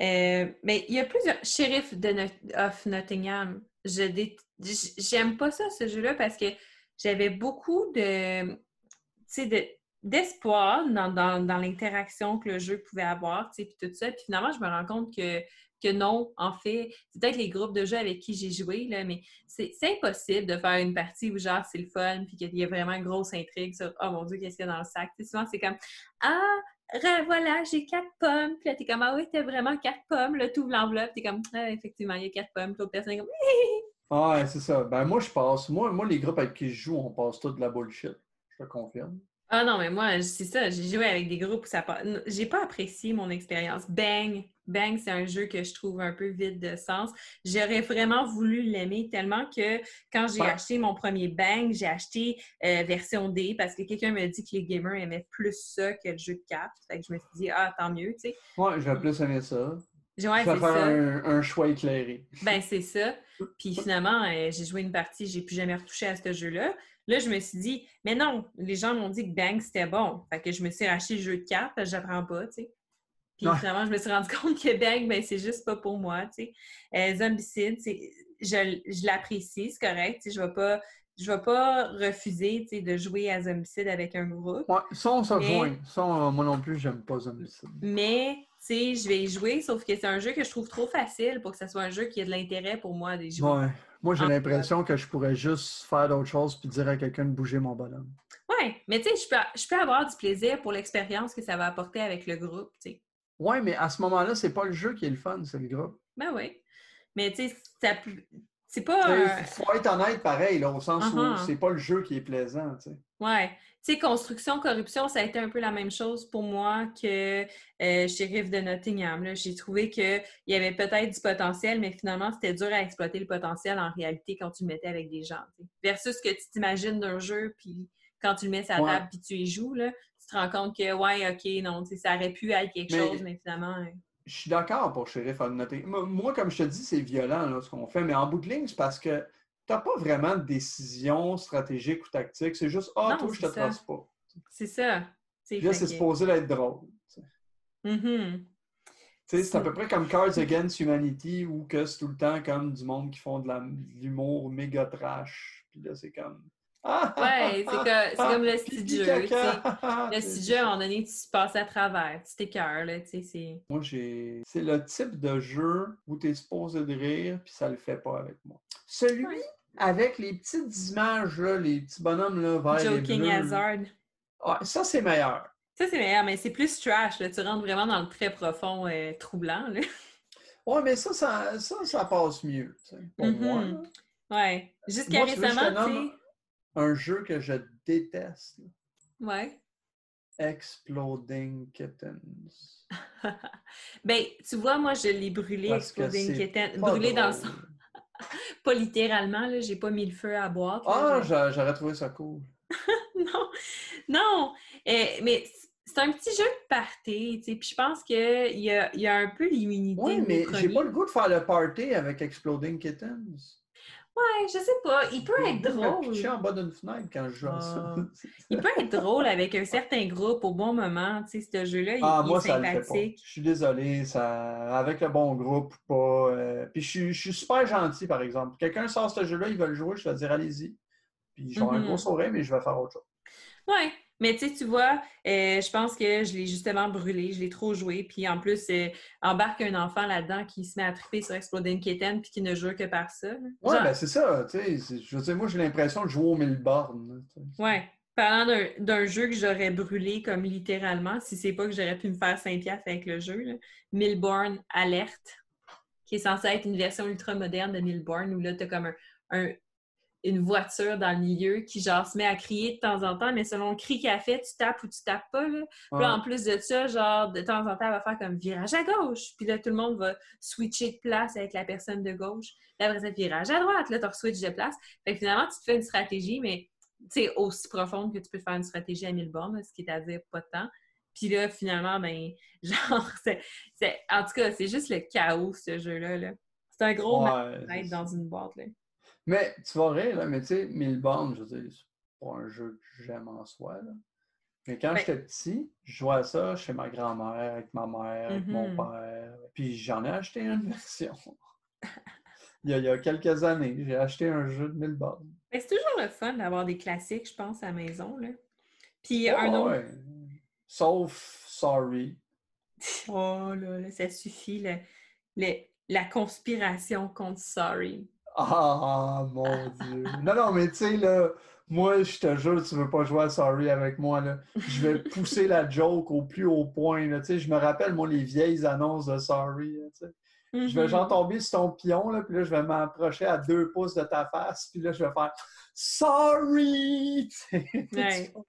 Euh, mais il y a plusieurs. Sheriff de of Nottingham. J'aime pas ça, ce jeu-là, parce que j'avais beaucoup de. De d'espoir dans, dans, dans l'interaction que le jeu pouvait avoir, puis tout ça. Puis finalement, je me rends compte que, que non, en fait, c'est peut-être les groupes de jeux avec qui j'ai joué, là, mais c'est impossible de faire une partie où, genre, c'est le fun, puis qu'il y a vraiment une grosse intrigue sur « Oh mon Dieu, qu'est-ce qu'il y a dans le sac? » souvent, c'est comme « Ah, voilà, j'ai quatre pommes. Puis là, t'es comme, ah oui, t'as vraiment quatre pommes. Là, t'ouvres l'enveloppe, t'es comme, ah, effectivement, il y a quatre pommes. Puis l'autre personne est comme, Ah, ouais, c'est ça. Ben, moi, je passe. Moi, moi, les groupes avec qui je joue, on passe tout de la bullshit. Je te confirme. ah non, mais moi, c'est ça. J'ai joué avec des groupes où ça pas. n- J'ai pas apprécié mon expérience. Bang! Bang, c'est un jeu que je trouve un peu vide de sens. J'aurais vraiment voulu l'aimer tellement que quand j'ai Ouais. acheté mon premier Bang, j'ai acheté euh, version D parce que quelqu'un m'a dit que les gamers aimaient plus ça que le jeu de cartes. Fait que je me suis dit, ah, tant mieux, tu sais. Ouais, je vais plus aimer ça. Ouais, c'est faire ça. un, un choix éclairé. Ben, c'est ça. Puis finalement, euh, j'ai joué une partie, j'ai plus jamais retouché à ce jeu-là. Là, je me suis dit, mais non, les gens m'ont dit que Bang, c'était bon. Fait que je me suis racheté le jeu de cartes, j'apprends pas, tu sais. Puis Ouais. finalement, je me suis rendu compte que Bang, ben, c'est juste pas pour moi, tu sais. Euh, Zombicide, c'est- je, je l'apprécie, c'est correct, tu sais. Je vais pas, je vais pas refuser, de jouer à Zombicide avec un groupe. Ouais, ça, on se rejoint. Ça, on- moi non plus, j'aime pas Zombicide. Mais, tu sais, je vais y jouer, sauf que c'est un jeu que je trouve trop facile pour que ce soit un jeu qui ait de l'intérêt pour moi des jouer. Ouais. Moi, j'ai l'impression que je pourrais juste faire d'autres choses puis dire à quelqu'un de bouger mon bonhomme. Ouais, mais tu sais, je peux, je peux avoir du plaisir pour l'expérience que ça va apporter avec le groupe, tu sais. Ouais, mais à ce moment-là, c'est pas le jeu qui est le fun, c'est le groupe. Ben oui. Mais tu sais, ça c'est pas. Il un- faut être honnête pareil, là, au sens Uh-huh. où c'est pas le jeu qui est plaisant. tu sais. Ouais. Tu sais, construction, corruption, ça a été un peu la même chose pour moi que euh, Sheriff de Nottingham. J'ai trouvé qu'il y avait peut-être du potentiel, mais finalement, c'était dur à exploiter le potentiel en réalité quand tu le mettais avec des gens. Versus ce que tu t'imagines d'un jeu, puis quand tu le mets sur la Ouais. table, puis tu y joues, là, te rends compte que, ouais, OK, non, tu sais, ça aurait pu être quelque Mais- chose, mais finalement. euh, Je suis d'accord pour Sheriff of Nottingham. Moi- Moi, comme je te dis, c'est violent là, ce qu'on fait, mais en bout de ligne, c'est parce que tu n'as pas vraiment de décision stratégique ou tactique. C'est juste Ah, Non, toi, je te ça. pas. C'est ça. Là, c'est supposé d'être drôle. Tu sais, C'est à peu près comme Cards Against Humanity où que c'est tout le temps comme du monde qui font de l'humour méga trash. Puis là, c'est comme. Ouais, c'est c'est comme le style jeu. Le petit jeu, à un moment donné, tu passes à travers, tu t'écœures. Moi, j'ai. C'est le type de jeu où tu es supposé de rire, puis ça le fait pas avec moi. Celui avec les petites images, là, les petits bonhommes là, vers les Joking. Hazard. Ouais, ça, c'est meilleur. Ça, c'est meilleur, mais c'est plus trash. Là. Tu rentres vraiment dans le très profond euh, troublant. Là. Ouais, mais ça, ça, ça, ça passe mieux, pour moi. là. Ouais. Jusqu'à récemment, tu Un jeu que je déteste, là. Ouais. Exploding Kittens. Ben, tu vois, moi, je l'ai brûlé, Parce Exploding c'est Kitten. Pas Brûlé dans sens. Pas littéralement, là. J'ai pas mis le feu à là. Ah, j'a- j'aurais trouvé ça cool. non, non. Euh, mais c'est un petit jeu de party, tu sais. Puis je pense qu'il y a, y a un peu l'immunité. Oui, mais j'ai pas le goût de faire le party avec Exploding Kittens. Ouais, je sais pas. Il peut être Je drôle. pitcher en bas d'une fenêtre quand je joue à ça. Ah. Il peut être drôle avec un certain groupe au bon moment. Tu sais, ce jeu-là, il, Ah, il moi, est ça sympathique. Je suis désolé, ça... avec le bon groupe, pas. euh, Puis je suis, je suis super gentil, par exemple. Quelqu'un sort ce jeu-là, il va le jouer, je vais dire allez-y. Puis je vais un gros sourire, mais je vais faire autre chose. Ouais, mais tu sais, tu vois, euh, je pense que je l'ai justement brûlé, je l'ai trop joué, puis en plus, euh, embarque un enfant là-dedans qui se met à triper sur Exploding Kitten puis qui ne joue que par ça. Genre- ben c'est ça, tu Je veux dire, moi, j'ai l'impression de jouer au mille bornes. tu. Ouais. Parlant d'un- jeu que j'aurais brûlé comme littéralement, si c'est pas que j'aurais pu me faire 5 piastres avec le jeu, là, Milborn Alert, qui est censé être une version ultra moderne de Milborn, où là, t'as comme un, un- une voiture dans le milieu qui genre se met à crier de temps en temps, mais selon le cri qu'elle fait, tu tapes ou tu tapes pas. Là. Puis là, en plus de ça, genre, de temps en temps, elle va faire comme virage à gauche. Puis là, tout le monde va switcher de place avec la personne de gauche. Puis après ça, virage à droite. Là, tu switches de place. Fait que finalement, tu te fais une stratégie, mais tu sais, aussi profonde que tu peux faire une stratégie à 1000 bornes, là, ce qui est à dire pas de temps. Puis là, finalement, ben, genre, c'est, en tout cas, c'est juste le chaos, ce jeu-là. Là. C'est un gros Ouais, dans une boîte. Là. Mais tu vas rire, là, mais tu sais, Milborn, je veux dire, c'est pas un jeu que j'aime en soi. Là. Mais quand Ben- j'étais petit, je jouais à ça chez ma grand-mère, avec ma mère, avec mon Mhm. père. Puis j'en ai acheté une version. il, y a, il y a quelques années, j'ai acheté un jeu de Milborn. Ben, c'est toujours le fun d'avoir des classiques, je pense, à la maison. Là. Puis un autre. ouais. Sauf Sorry. Oh là, là, ça suffit. le- le- la conspiration contre Sorry. Ah, mon Dieu. Non, non, mais tu sais, là, moi, je te jure, tu veux pas jouer à Sorry avec moi, là. Je vais pousser la joke au plus haut point, là. Tu sais, je me rappelle, moi, les vieilles annonces de Sorry, tu sais. Je vais Mhm. genre tomber sur ton pion, là, puis là, je vais m'approcher à deux pouces de ta face, puis là, je vais faire Sorry!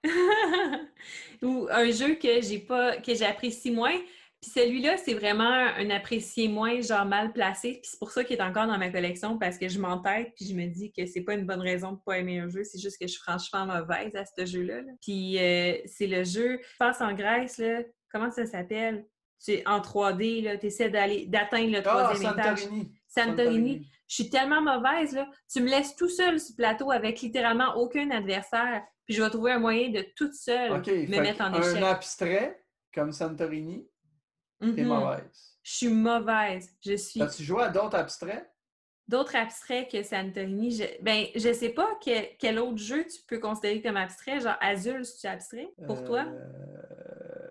Ou un jeu que j'ai pas que j'apprécie moins. Puis celui-là, c'est vraiment un apprécié moins, genre mal placé. Puis c'est pour ça qu'il est encore dans ma collection, parce que je m'entête, puis je me dis que c'est pas une bonne raison de pas aimer un jeu, c'est juste que je suis franchement mauvaise à ce jeu-là. là. Puis euh, c'est le jeu Face en Grèce, là. Comment ça s'appelle? C'est en 3D, là, tu essaies d'aller d'atteindre le Ah, troisième étage. Santorini! Santorini. Je suis tellement mauvaise, là. Tu me laisses tout seul sur le plateau avec littéralement aucun adversaire, puis je vais trouver un moyen de toute seule me mettre en un échec. abstrait, comme Santorini, t'es Mhm. mauvaise. Je suis mauvaise. Je suis. As-tu joué à d'autres abstraits? D'autres abstraits que Santorini, je... ben, je sais pas que- quel autre jeu tu peux considérer comme abstrait. Genre Azul, c'est-tu abstrait? Pour toi? Euh,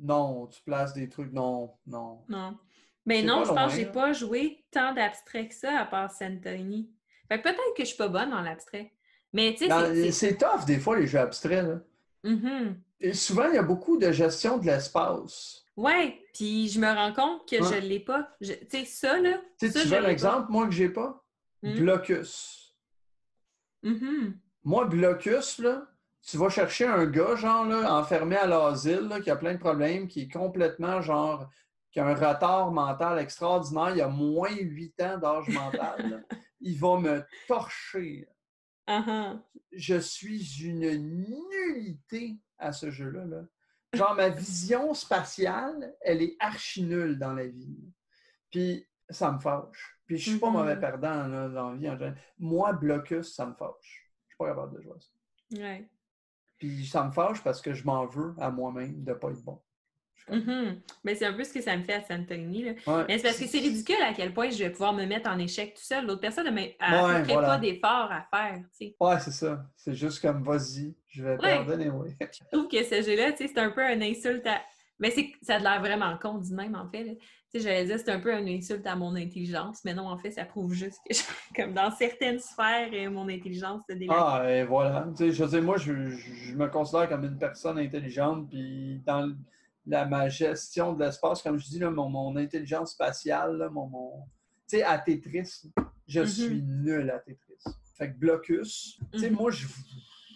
Non, tu places des trucs. Non, non. Non. Ben c'est non, je pense que j'ai pas joué tant d'abstraits que ça à part Santorini. Fait que peut-être que je suis pas bonne dans l'abstrait. Mais tu sais, c'est- tough, des fois, les jeux abstraits. Là. Mhm. Et souvent, il y a beaucoup de gestion de l'espace. Ouais, puis je me rends compte que Ouais. je l'ai pas. Tu sais, ça, là. Tu sais, ça, tu veux l'ai un pas. exemple, moi, que j'ai pas? Hmm? Blocus. Mhm. Moi, Blocus, là, tu vas chercher un gars, genre, là, enfermé à l'asile, qui a plein de problèmes, qui est complètement, genre, qui a un retard mental extraordinaire, il a moins 8 ans d'âge mental. là. Il va me torcher. Ah. je suis une nullité à ce jeu-là. là. Genre, ma vision spatiale, elle est archi nulle dans la vie. Puis, ça me fâche. Puis, je suis pas Mhm. mauvais perdant là, dans la vie en général. Moi, Blocus, ça me fâche. Je suis pas capable de jouer à ça. Ouais. Puis, ça me fâche parce que je m'en veux à moi-même de pas être bon. Comme- Mhm. Ben, c'est un peu ce que ça me fait à Santorini. Là. Ouais. Mais c'est parce que c'est ridicule à quel point je vais pouvoir me mettre en échec tout seul. L'autre personne n'a Ouais, voilà. pas d'effort à faire. tu sais. Ouais, c'est ça. C'est juste comme, vas-y, je vais perdre anyway. Je trouve que ce jeu-là, tu sais, c'est un peu un insulte à. Mais c'est ça a l'air vraiment con du même, en fait. sais, j'allais dire c'est un peu une insulte à mon intelligence, mais non, en fait, ça prouve juste que, comme dans certaines sphères, mon intelligence se développe. Ah, et voilà. Tu sais, je veux dire, moi, je, je me considère comme une personne intelligente, puis dans la, ma gestion de l'espace, comme je dis, là, mon, mon intelligence spatiale, là, mon, mon- tu sais, à Tetris, je Mhm. suis nul à Tetris. Fait que Blocus, tu sais, Mhm. moi, je,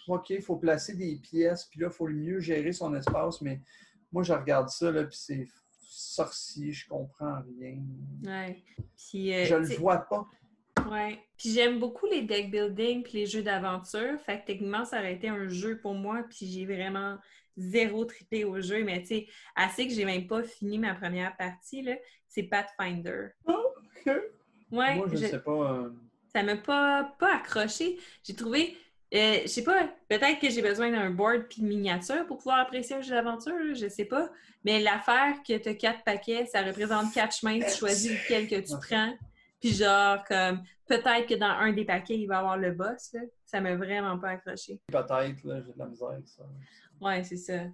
OK, il faut placer des pièces, puis là, il faut le mieux gérer son espace, mais moi, je regarde ça, là, puis c'est sorcier, je comprends rien. Ouais. Puis, euh, je le vois pas. Ouais. Puis j'aime beaucoup les deck building puis les jeux d'aventure. Fait que techniquement, ça aurait été un jeu pour moi. Puis j'ai vraiment zéro trippé au jeu. Mais tu sais, assez que j'ai même pas fini ma première partie, là, c'est Pathfinder. OK. Ouais, moi, je, je- sais pas. euh, ça m'a pas, pas accroché. J'ai trouvé, euh, je sais pas, peut-être que j'ai besoin d'un board puis de miniature pour pouvoir apprécier un jeu d'aventure, je sais pas. Mais l'affaire que tu as quatre paquets, ça représente quatre chemins, tu choisis lequel que tu prends. Puis genre, comme, peut-être que dans un des paquets, il va y avoir le boss, là. Ça m'a vraiment pas accroché. Peut-être, là, j'ai de la misère avec ça. Ouais, c'est ça.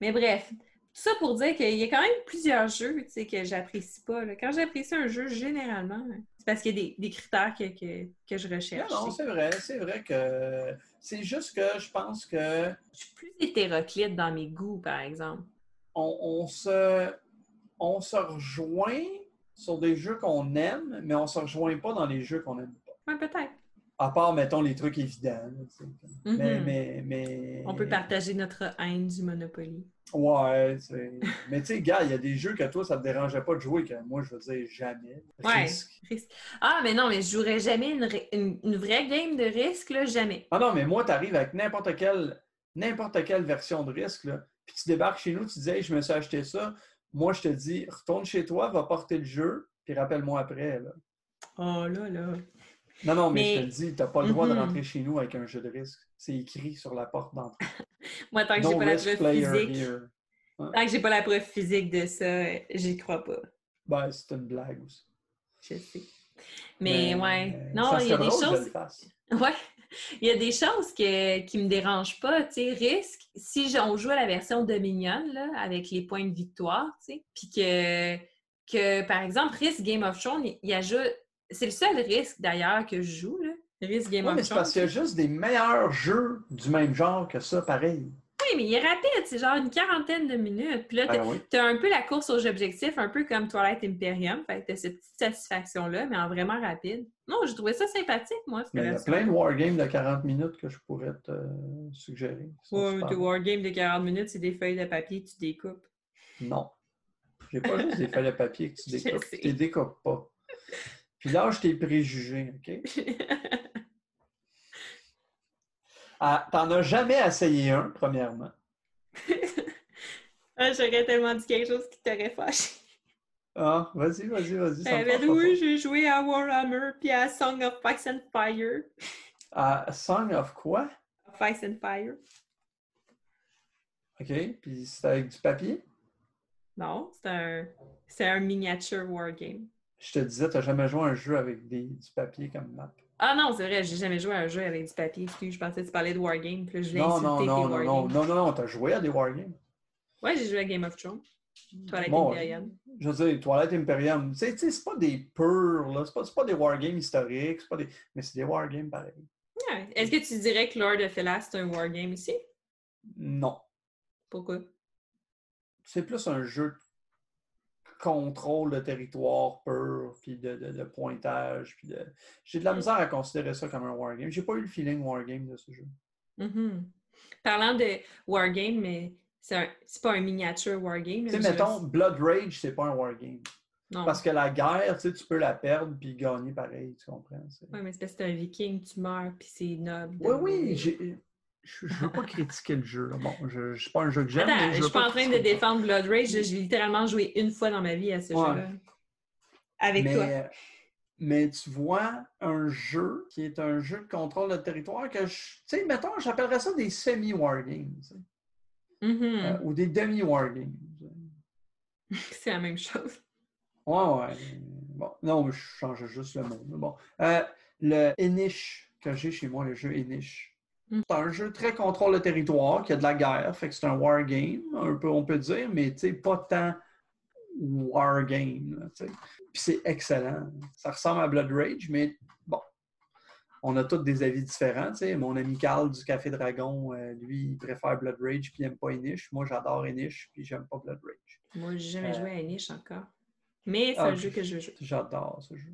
Mais bref, tout ça pour dire qu'il y a quand même plusieurs jeux, tu sais, que j'apprécie pas. là. Quand j'apprécie un jeu, généralement, c'est parce qu'il y a des, des critères que, que, que je Non, recherche. non, sais. c'est vrai, c'est vrai que c'est juste que je pense que Je suis plus hétéroclite dans mes goûts, par exemple. on, on se, on se rejoint sur des jeux qu'on aime, mais on se rejoint pas dans les jeux qu'on aime pas. Ouais, peut-être. À part, mettons, les trucs évidents. là. Mhm. Mais, mais, mais... On peut partager notre haine du Monopoly. Ouais, c'est- mais tu sais, gars, il y a des jeux que toi, ça te dérangeait pas de jouer, que moi, je veux dire, jamais. Ouais. Risque. Risque. Ah, mais non, mais je jouerais jamais une, une- une vraie game de risque, là, jamais. Ah non, mais moi, tu arrives avec n'importe quelle, n'importe quelle version de risque, là, puis tu débarques chez nous, tu dis, hey, je me suis acheté ça. Moi, je te dis, retourne chez toi, va porter le jeu, puis rappelle-moi après. Là. Oh là là. Non, non, mais, Mais- je te le dis, tu n'as pas le droit de Mhm. rentrer chez nous avec un jeu de risque. C'est écrit sur la porte d'entrée. Moi, tant que j'ai pas la preuve physique, tant que j'ai pas la preuve physique de ça, j'y crois pas. Ben, c'est une blague aussi. Je sais. Mais, ouais. euh, Non, il y a des choses. Ouais. Il y a des choses que, qui me dérangent pas, tu sais, risque. Si on joue à la version Dominion, là, avec les points de victoire, tu sais, puis que, que, par exemple, risque Game of Thrones, il y a juste... C'est le seul risque, d'ailleurs, que je joue, là. Risque Game of mais c'est parce qu'il y a juste des meilleurs jeux du même genre que ça, pareil. Oui, mais il est rapide, c'est genre une quarantaine de minutes. Puis là, t'as Ben oui. un peu la course aux objectifs, un peu comme Twilight Imperium. Fait que t'as cette petite satisfaction-là, mais en vraiment rapide. Non, j'ai trouvé ça sympathique, moi, Mais il y a plein de wargames de 40 minutes que je pourrais te euh, suggérer. Sont Ouais, super de bons. Wargame de 40 minutes, c'est des feuilles de papier que tu découpes. Non. J'ai pas juste des feuilles de papier que tu découpes. Tu les découpes pas. Puis lâche tes préjugés, OK? Ah, T'en as jamais essayé un, premièrement? ah, J'aurais tellement dit quelque chose qui t'aurait fâché. Ah, vas-y, vas-y, vas-y. ben oui, j'ai joué à Warhammer puis à Song of Ice and Fire. Ah, Song of quoi? Ice and Fire. OK. Puis c'est avec du papier? Non, c'est un, c'est un miniature wargame. Je te disais, t'as jamais joué à un jeu avec des, du papier comme map. Ah non, c'est vrai, j'ai jamais joué à un jeu avec du papier. Excuse, je pensais que tu parlais de wargame, puis là, je voulais Non, non, non, non, non, non, non, non, t'as joué à des wargames. Ouais, j'ai joué à Game of Thrones. Bon, Imperium. Je veux dire, Twilight Imperium, tu sais, tu sais, c'est pas des purs, là. C'est pas, c'est pas des wargames historiques, c'est pas des... mais c'est des wargames pareil. Ouais. Est-ce que tu dirais que Lord of Hellas, c'est un wargame ici? Non. Pourquoi? C'est plus un jeu de contrôle de territoire pur, puis de, de- de pointage, puis de... J'ai de la misère à considérer ça comme un wargame. J'ai pas eu le feeling wargame de ce jeu. Mhm. Parlant de wargame, mais c'est pas un miniature wargame. Tu sais, mettons, je- Blood Rage, c'est pas un wargame. Non. Parce que la guerre, tu sais, tu peux la perdre puis gagner pareil, tu comprends? Ouais, mais c'est parce que t'es un viking, tu meurs, puis c'est noble. Oui, oui, je ne veux pas critiquer le jeu. là. Bon, je je- c'est pas un jeu que j'aime. je veux suis pas en train de défendre Blood Rage. J'ai littéralement joué une fois dans ma vie à ce Ouais. jeu-là. Avec mais, toi. mais tu vois, un jeu qui est un jeu de contrôle de territoire que je. Tu sais, mettons, j'appellerais ça des semi-wargames. euh, ou des demi-wargames. C'est la même chose. Ouais, ouais. Bon, non, je change juste le mot. Bon. Euh, le Enish que j'ai chez moi, le jeu Enish. C'est un jeu très contrôle de territoire, qui a de la guerre, fait que c'est un wargame, un peu, on peut dire, mais pas tant tu sais. Puis c'est excellent. Ça ressemble à Blood Rage, mais bon, on a tous des avis différents. Mon ami Carl du Café Dragon, euh, lui, il préfère Blood Rage puis il n'aime pas Inish. Moi, j'adore Inish puis j'aime pas Blood Rage. Moi, j'ai jamais Euh, joué à Niche encore. Mais c'est ah, un jeu je- que je veux jouer. J'adore ce jeu.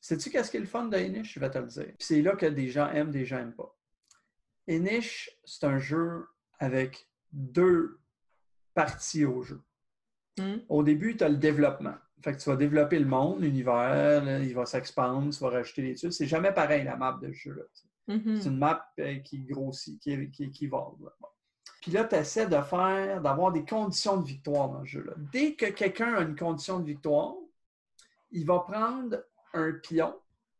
Sais-tu qu'est-ce qui est le fun de? Je vais te le dire. Puis c'est là que des gens aiment, des gens n'aiment pas. Inish, c'est un jeu avec deux parties au jeu. Hmm? Au début, tu as le développement. Fait que tu vas développer le monde, l'univers, là, il va s'expandre, tu vas rajouter des trucs. C'est jamais pareil la map de ce jeu-là. Mhm. C'est une map euh, qui grossit, qui, qui là. Bon. Puis là, tu essaies de faire, d'avoir des conditions de victoire dans ce jeu-là. Dès que quelqu'un a une condition de victoire, il va prendre un pion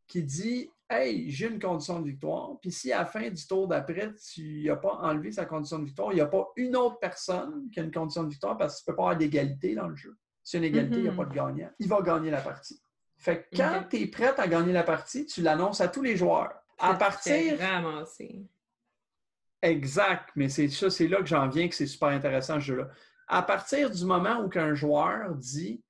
qui dit Hey, j'ai une condition de victoire. Puis si à la fin du tour d'après, tu n'as pas enlevé sa condition de victoire, il n'y a pas une autre personne qui a une condition de victoire parce que tu ne peux pas avoir d'égalité dans le jeu. Y a une égalité, il n'y a Mhm. pas de gagnant. Il va gagner la partie. Fait que quand tu es prête à gagner la partie, tu l'annonces à tous les joueurs. À partir ramassé. Exact, mais c'est ça, c'est là que j'en viens que c'est super intéressant ce jeu-là. À partir du moment où un joueur dit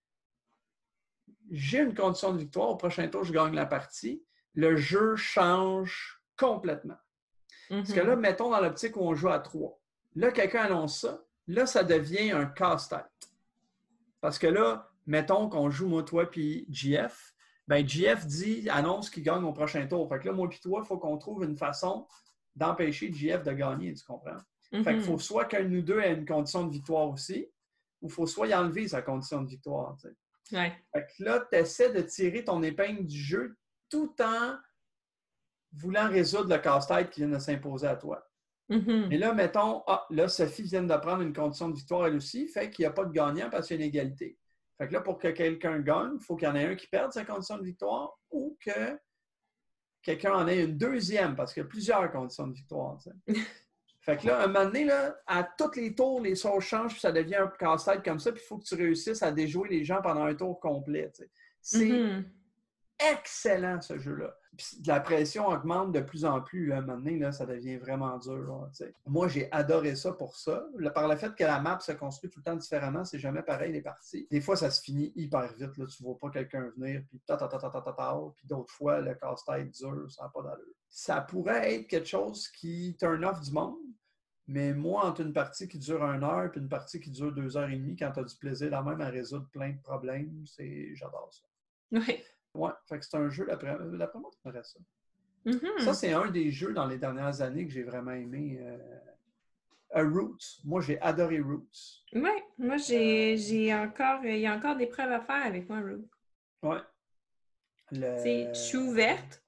j'ai une condition de victoire, au prochain tour, je gagne la partie, le jeu change complètement. Parce que là, Mhm. mettons dans l'optique où on joue à trois. Là, quelqu'un annonce ça, là, ça devient un casse-tête. Parce que là, mettons qu'on joue moi, toi, puis GF, ben GF dit, annonce qu'il gagne au prochain tour. Fait que là, moi puis toi, il faut qu'on trouve une façon d'empêcher GF de gagner, tu comprends? Fait qu'il Mhm. faut soit qu'un de nous deux ait une condition de victoire aussi, ou il faut soit y enlever sa condition de victoire. tu sais. Ouais. Fait que là, tu essaies de tirer ton épingle du jeu tout en voulant résoudre le casse-tête qui vient de s'imposer à toi. Et là, mettons, ah, là, Sophie vient de prendre une condition de victoire elle aussi, fait qu'il n'y a pas de gagnant parce qu'il y a une égalité. Fait que là, pour que quelqu'un gagne, il faut qu'il y en ait un qui perde sa condition de victoire ou que quelqu'un en ait une deuxième parce qu'il y a plusieurs conditions de victoire. fait que là, un moment donné, là, à tous les tours, les sorts changent, puis ça devient un casse-tête comme ça, puis il faut que tu réussisses à déjouer les gens pendant un tour complet. C'est Mhm. Excellent, ce jeu-là. La pression augmente de plus en plus. Moment donné, là, ça devient vraiment dur. Moi, j'ai adoré ça pour ça. Par le fait que la map se construit tout le temps différemment, c'est jamais pareil les parties. Des fois, ça se finit hyper vite. Là. Tu vois pas quelqu'un venir, puis ta ta ta ta d'autres fois, le casse-tête dur, ça n'a pas d'allure. Ça pourrait être quelque chose qui turn off du monde, mais moi, entre une partie qui dure une heure et une partie qui dure deux heures et demie, quand tu as du plaisir là même à résoudre plein de problèmes, c'est j'adore ça. Ouais. Ouais, fait que c'est un jeu, d'après d'après moi, ça. Mhm. Ça, c'est un des jeux dans les dernières années que j'ai vraiment aimé. euh, euh, Roots. Moi, j'ai adoré Roots. Ouais. Moi, Euh, j'ai encore... Il y a encore des preuves à faire avec moi, Root. Ouais. Le- je suis ouverte,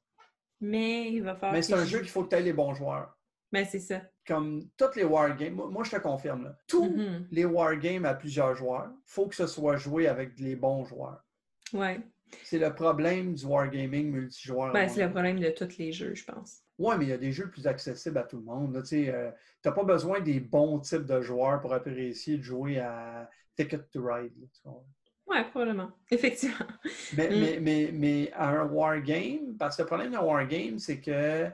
mais il va falloir Mais c'est un je- jeu qu'il faut que tu aies les bons joueurs. Ben, c'est ça. Comme toutes les wargames, moi, moi, je te confirme, là, tous Mhm. les wargames à plusieurs joueurs, il faut que ce soit joué avec les bons joueurs. Ouais. C'est le problème du wargaming multijoueur. Ben, c'est le problème de tous les jeux, je pense. Oui, mais il y a des jeux plus accessibles à tout le monde. Tu n'as pas besoin des bons types de joueurs pour apprécier de jouer à Ticket to Ride. Ouais, probablement. Effectivement. Mais, Mm. mais, mais, mais à un wargame, parce que le problème d'un wargame, c'est que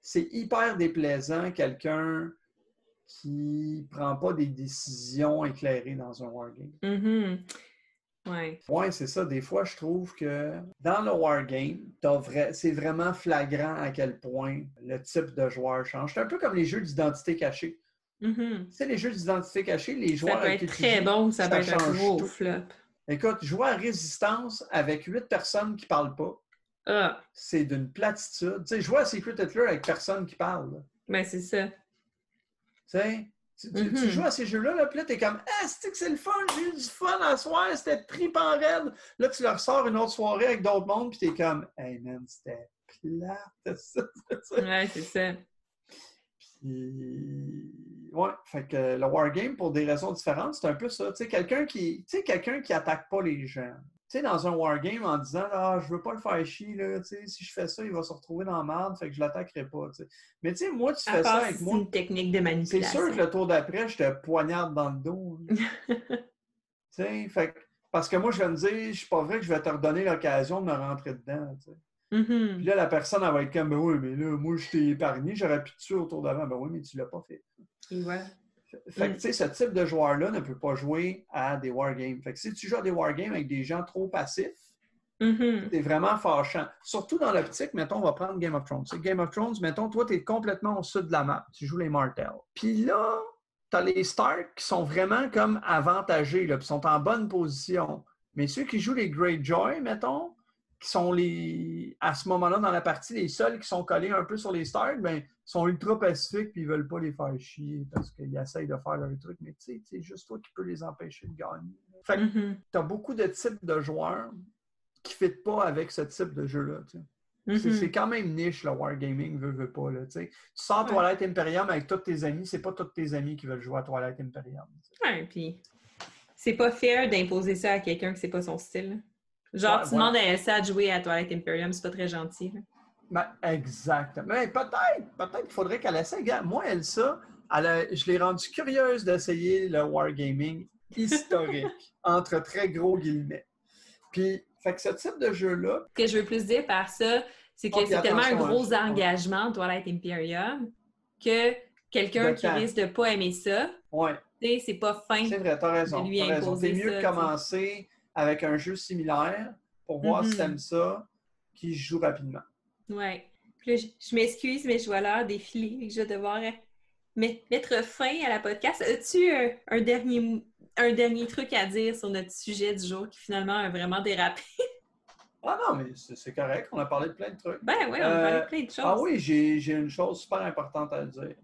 c'est hyper déplaisant quelqu'un qui prend pas des décisions éclairées dans un wargame. Mhm. Ouais. Oui, c'est ça. Des fois, je trouve que dans le wargame, vrai- c'est vraiment flagrant à quel point le type de joueur change. C'est un peu comme les jeux d'identité cachée. Mhm. Tu sais, les jeux d'identité cachée, les joueurs. Ça peut être très bon, ça, ça peut être un gros flop. Écoute, jouer à résistance avec huit personnes qui parlent pas, Ah, c'est d'une platitude. Tu sais, jouer à Secret Hitler avec personne qui parle. là. ben c'est ça. Tu sais, tu, tu- tu Mhm. joues à ces jeux-là, là, puis là, t'es comme Ah, c'est que c'est le fun, j'ai eu du fun à soir, c'était tripant raide. Là, tu leur sors une autre soirée avec d'autres mondes, puis t'es comme Hey man, c'était plate, ça. Ouais, c'est ça. Puis, ouais, fait que le wargame, pour des raisons différentes, c'est un peu ça. Tu sais, quelqu'un qui, tu sais, quelqu'un qui attaque pas les gens. Tu sais, dans un wargame, en disant Ah, je veux pas le faire chier, là, si je fais ça, il va se retrouver dans la merde, fait que je l'attaquerai pas. tu sais. Mais tu sais, moi, tu À fais ça avec si c'est moi. une technique de C'est manipulation. sûr que le tour d'après, je te poignarde dans le dos. fait parce que moi, je vais me dire, je suis pas vrai que je vais te redonner l'occasion de me rentrer dedans. Puis Mhm. là, la personne, elle va être comme, ben oui, mais là, moi, je t'ai épargné, j'aurais pu te tuer au tour d'avant. Ben oui, mais tu l'as pas fait. Voilà. Fait que, tu sais, ce type de joueur-là ne peut pas jouer à des wargames. Fait que si tu joues à des wargames avec des gens trop passifs, Mhm. c'est vraiment fâchant. Surtout dans l'optique, mettons, on va prendre Game of Thrones. Game of Thrones, mettons, toi, tu es complètement au sud de la map. Tu joues les Martels. Puis là, tu as les Stark qui sont vraiment comme avantagés, là, puis sont en bonne position. Mais ceux qui jouent les Greyjoy, mettons, qui sont les à ce moment-là dans la partie, les seuls qui sont collés un peu sur les Stark, ben, sont ultra pacifiques puis ils veulent pas les faire chier parce qu'ils essayent de faire leur truc. Mais tu sais, c'est juste toi qui peux les empêcher de gagner. Fait que Mhm. tu as beaucoup de types de joueurs qui ne fit pas avec ce type de jeu-là. tu sais. C'est- quand même niche, le Wargaming, veut, veut pas. Là, tu sais. tu sors Ouais. Twilight Imperium avec tous tes amis, c'est pas tous tes amis qui veulent jouer à Twilight Imperium. Ouais, puis c'est pas fair d'imposer ça à quelqu'un que c'est pas son style. Genre, Ouais, tu ouais. demandes à Elsa de jouer à Twilight Imperium, c'est pas très gentil. Ben, exactement. Mais peut-être, peut-être qu'il faudrait qu'elle essaie. Moi, Elsa, elle a- je l'ai rendue curieuse d'essayer le Wargaming historique, entre très gros guillemets. Puis, fait que ce type de jeu-là, Ce que je veux plus dire par ça, c'est que Oh, c'est tellement un gros hein, engagement, Twilight Imperium, que quelqu'un qui risque de pas aimer ça, ouais, c'est pas fin. C'est vrai, t'as raison. t'as raison. C'est mieux de commencer avec un jeu similaire pour voir si Mhm. t'aimes ça, qui joue rapidement. Ouais. Puis là, je, je m'excuse, mais je vois l'heure défiler et que je vais devoir euh, met- mettre fin à la podcast. As-tu euh, un, dernier, un dernier truc à dire sur notre sujet du jour qui finalement a vraiment dérapé? Ah non, mais c'est correct, on a parlé de plein de trucs. Ben oui, on a Euh, parlé de plein de choses. Ah oui, j'ai une chose super importante à dire.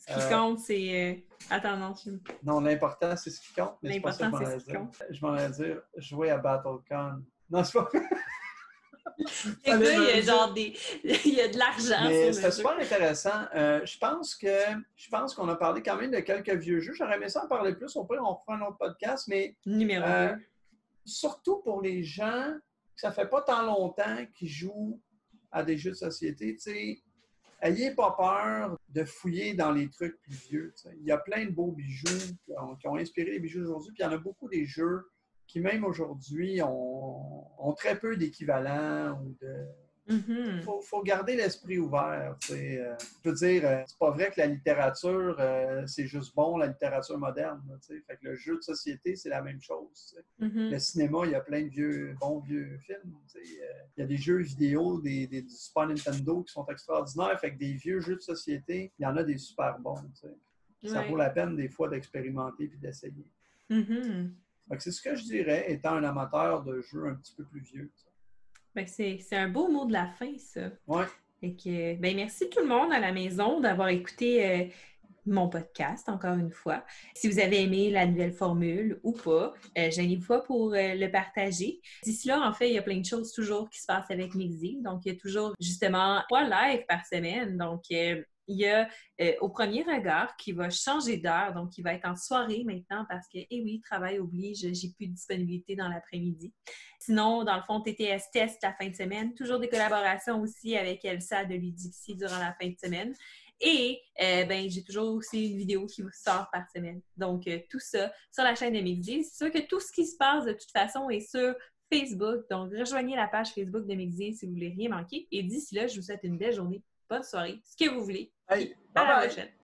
Ce qui euh, compte, c'est... euh, Attends, non, je... Non, l'important, c'est ce qui compte, mais c'est pas ça que je L'important, m'en c'est allais ce qui dire. compte. Je m'en allais dire jouer à BattleCon. Non, c'est pas. Le gars, il y a genre des... il y a de l'argent c'était super intéressant. Euh, je pense que je pense qu'on a parlé quand même de quelques vieux jeux. J'aurais aimé ça en parler plus. Au pire, on refera un autre podcast, mais Numéro Euh, 2. surtout pour les gens que ça fait pas tant longtemps qu'ils jouent à des jeux de société, tu sais, ayez pas peur de fouiller dans les trucs plus vieux. Il y a plein de beaux bijoux qui ont, qui ont inspiré les bijoux d'aujourd'hui, puis il y en a beaucoup des jeux qui, même aujourd'hui, ont, ont très peu d'équivalents ou de, Mhm. faut, faut garder l'esprit ouvert. Euh, je veux dire, euh, c'est pas vrai que la littérature, euh, c'est juste bon, la littérature moderne. Fait que le jeu de société, c'est la même chose. Mhm. Le cinéma, il y a plein de vieux, bons vieux films. il y a des jeux vidéo des, Super Nintendo qui sont extraordinaires. Fait que des vieux jeux de société, il y en a des super bons. Ça vaut la peine des fois d'expérimenter puis d'essayer. Mhm. Que C'est ce que je dirais, étant un amateur de jeux un petit peu plus vieux. Ben, c'est un beau mot de la fin, ça. Ouais. Fait que, ben, merci tout le monde à la maison d'avoir écouté euh, mon podcast, encore une fois. Si vous avez aimé la nouvelle formule ou pas, euh, gênez-vous pas pour euh, le partager. D'ici là, en fait, il y a plein de choses toujours qui se passent avec Mixi. Donc, il y a toujours, justement, trois lives par semaine. Donc, euh, il y a euh, au premier regard qui va changer d'heure, donc qui va être en soirée maintenant parce que, eh oui, travail oblige, j'ai plus de disponibilité dans l'après-midi. Sinon, dans le fond, TTS Test la fin de semaine. Toujours des collaborations aussi avec Elsa de Ludixi durant la fin de semaine. Et euh, ben, j'ai toujours aussi une vidéo qui vous sort par semaine. Donc, euh, tout ça sur la chaîne de Mixi. C'est sûr que tout ce qui se passe de toute façon est sur Facebook. Donc, rejoignez la page Facebook de Mixi si vous voulez rien manquer. Et d'ici là, je vous souhaite une belle journée, bonne soirée, ce que vous voulez. Hey, À bye la bye! prochaine.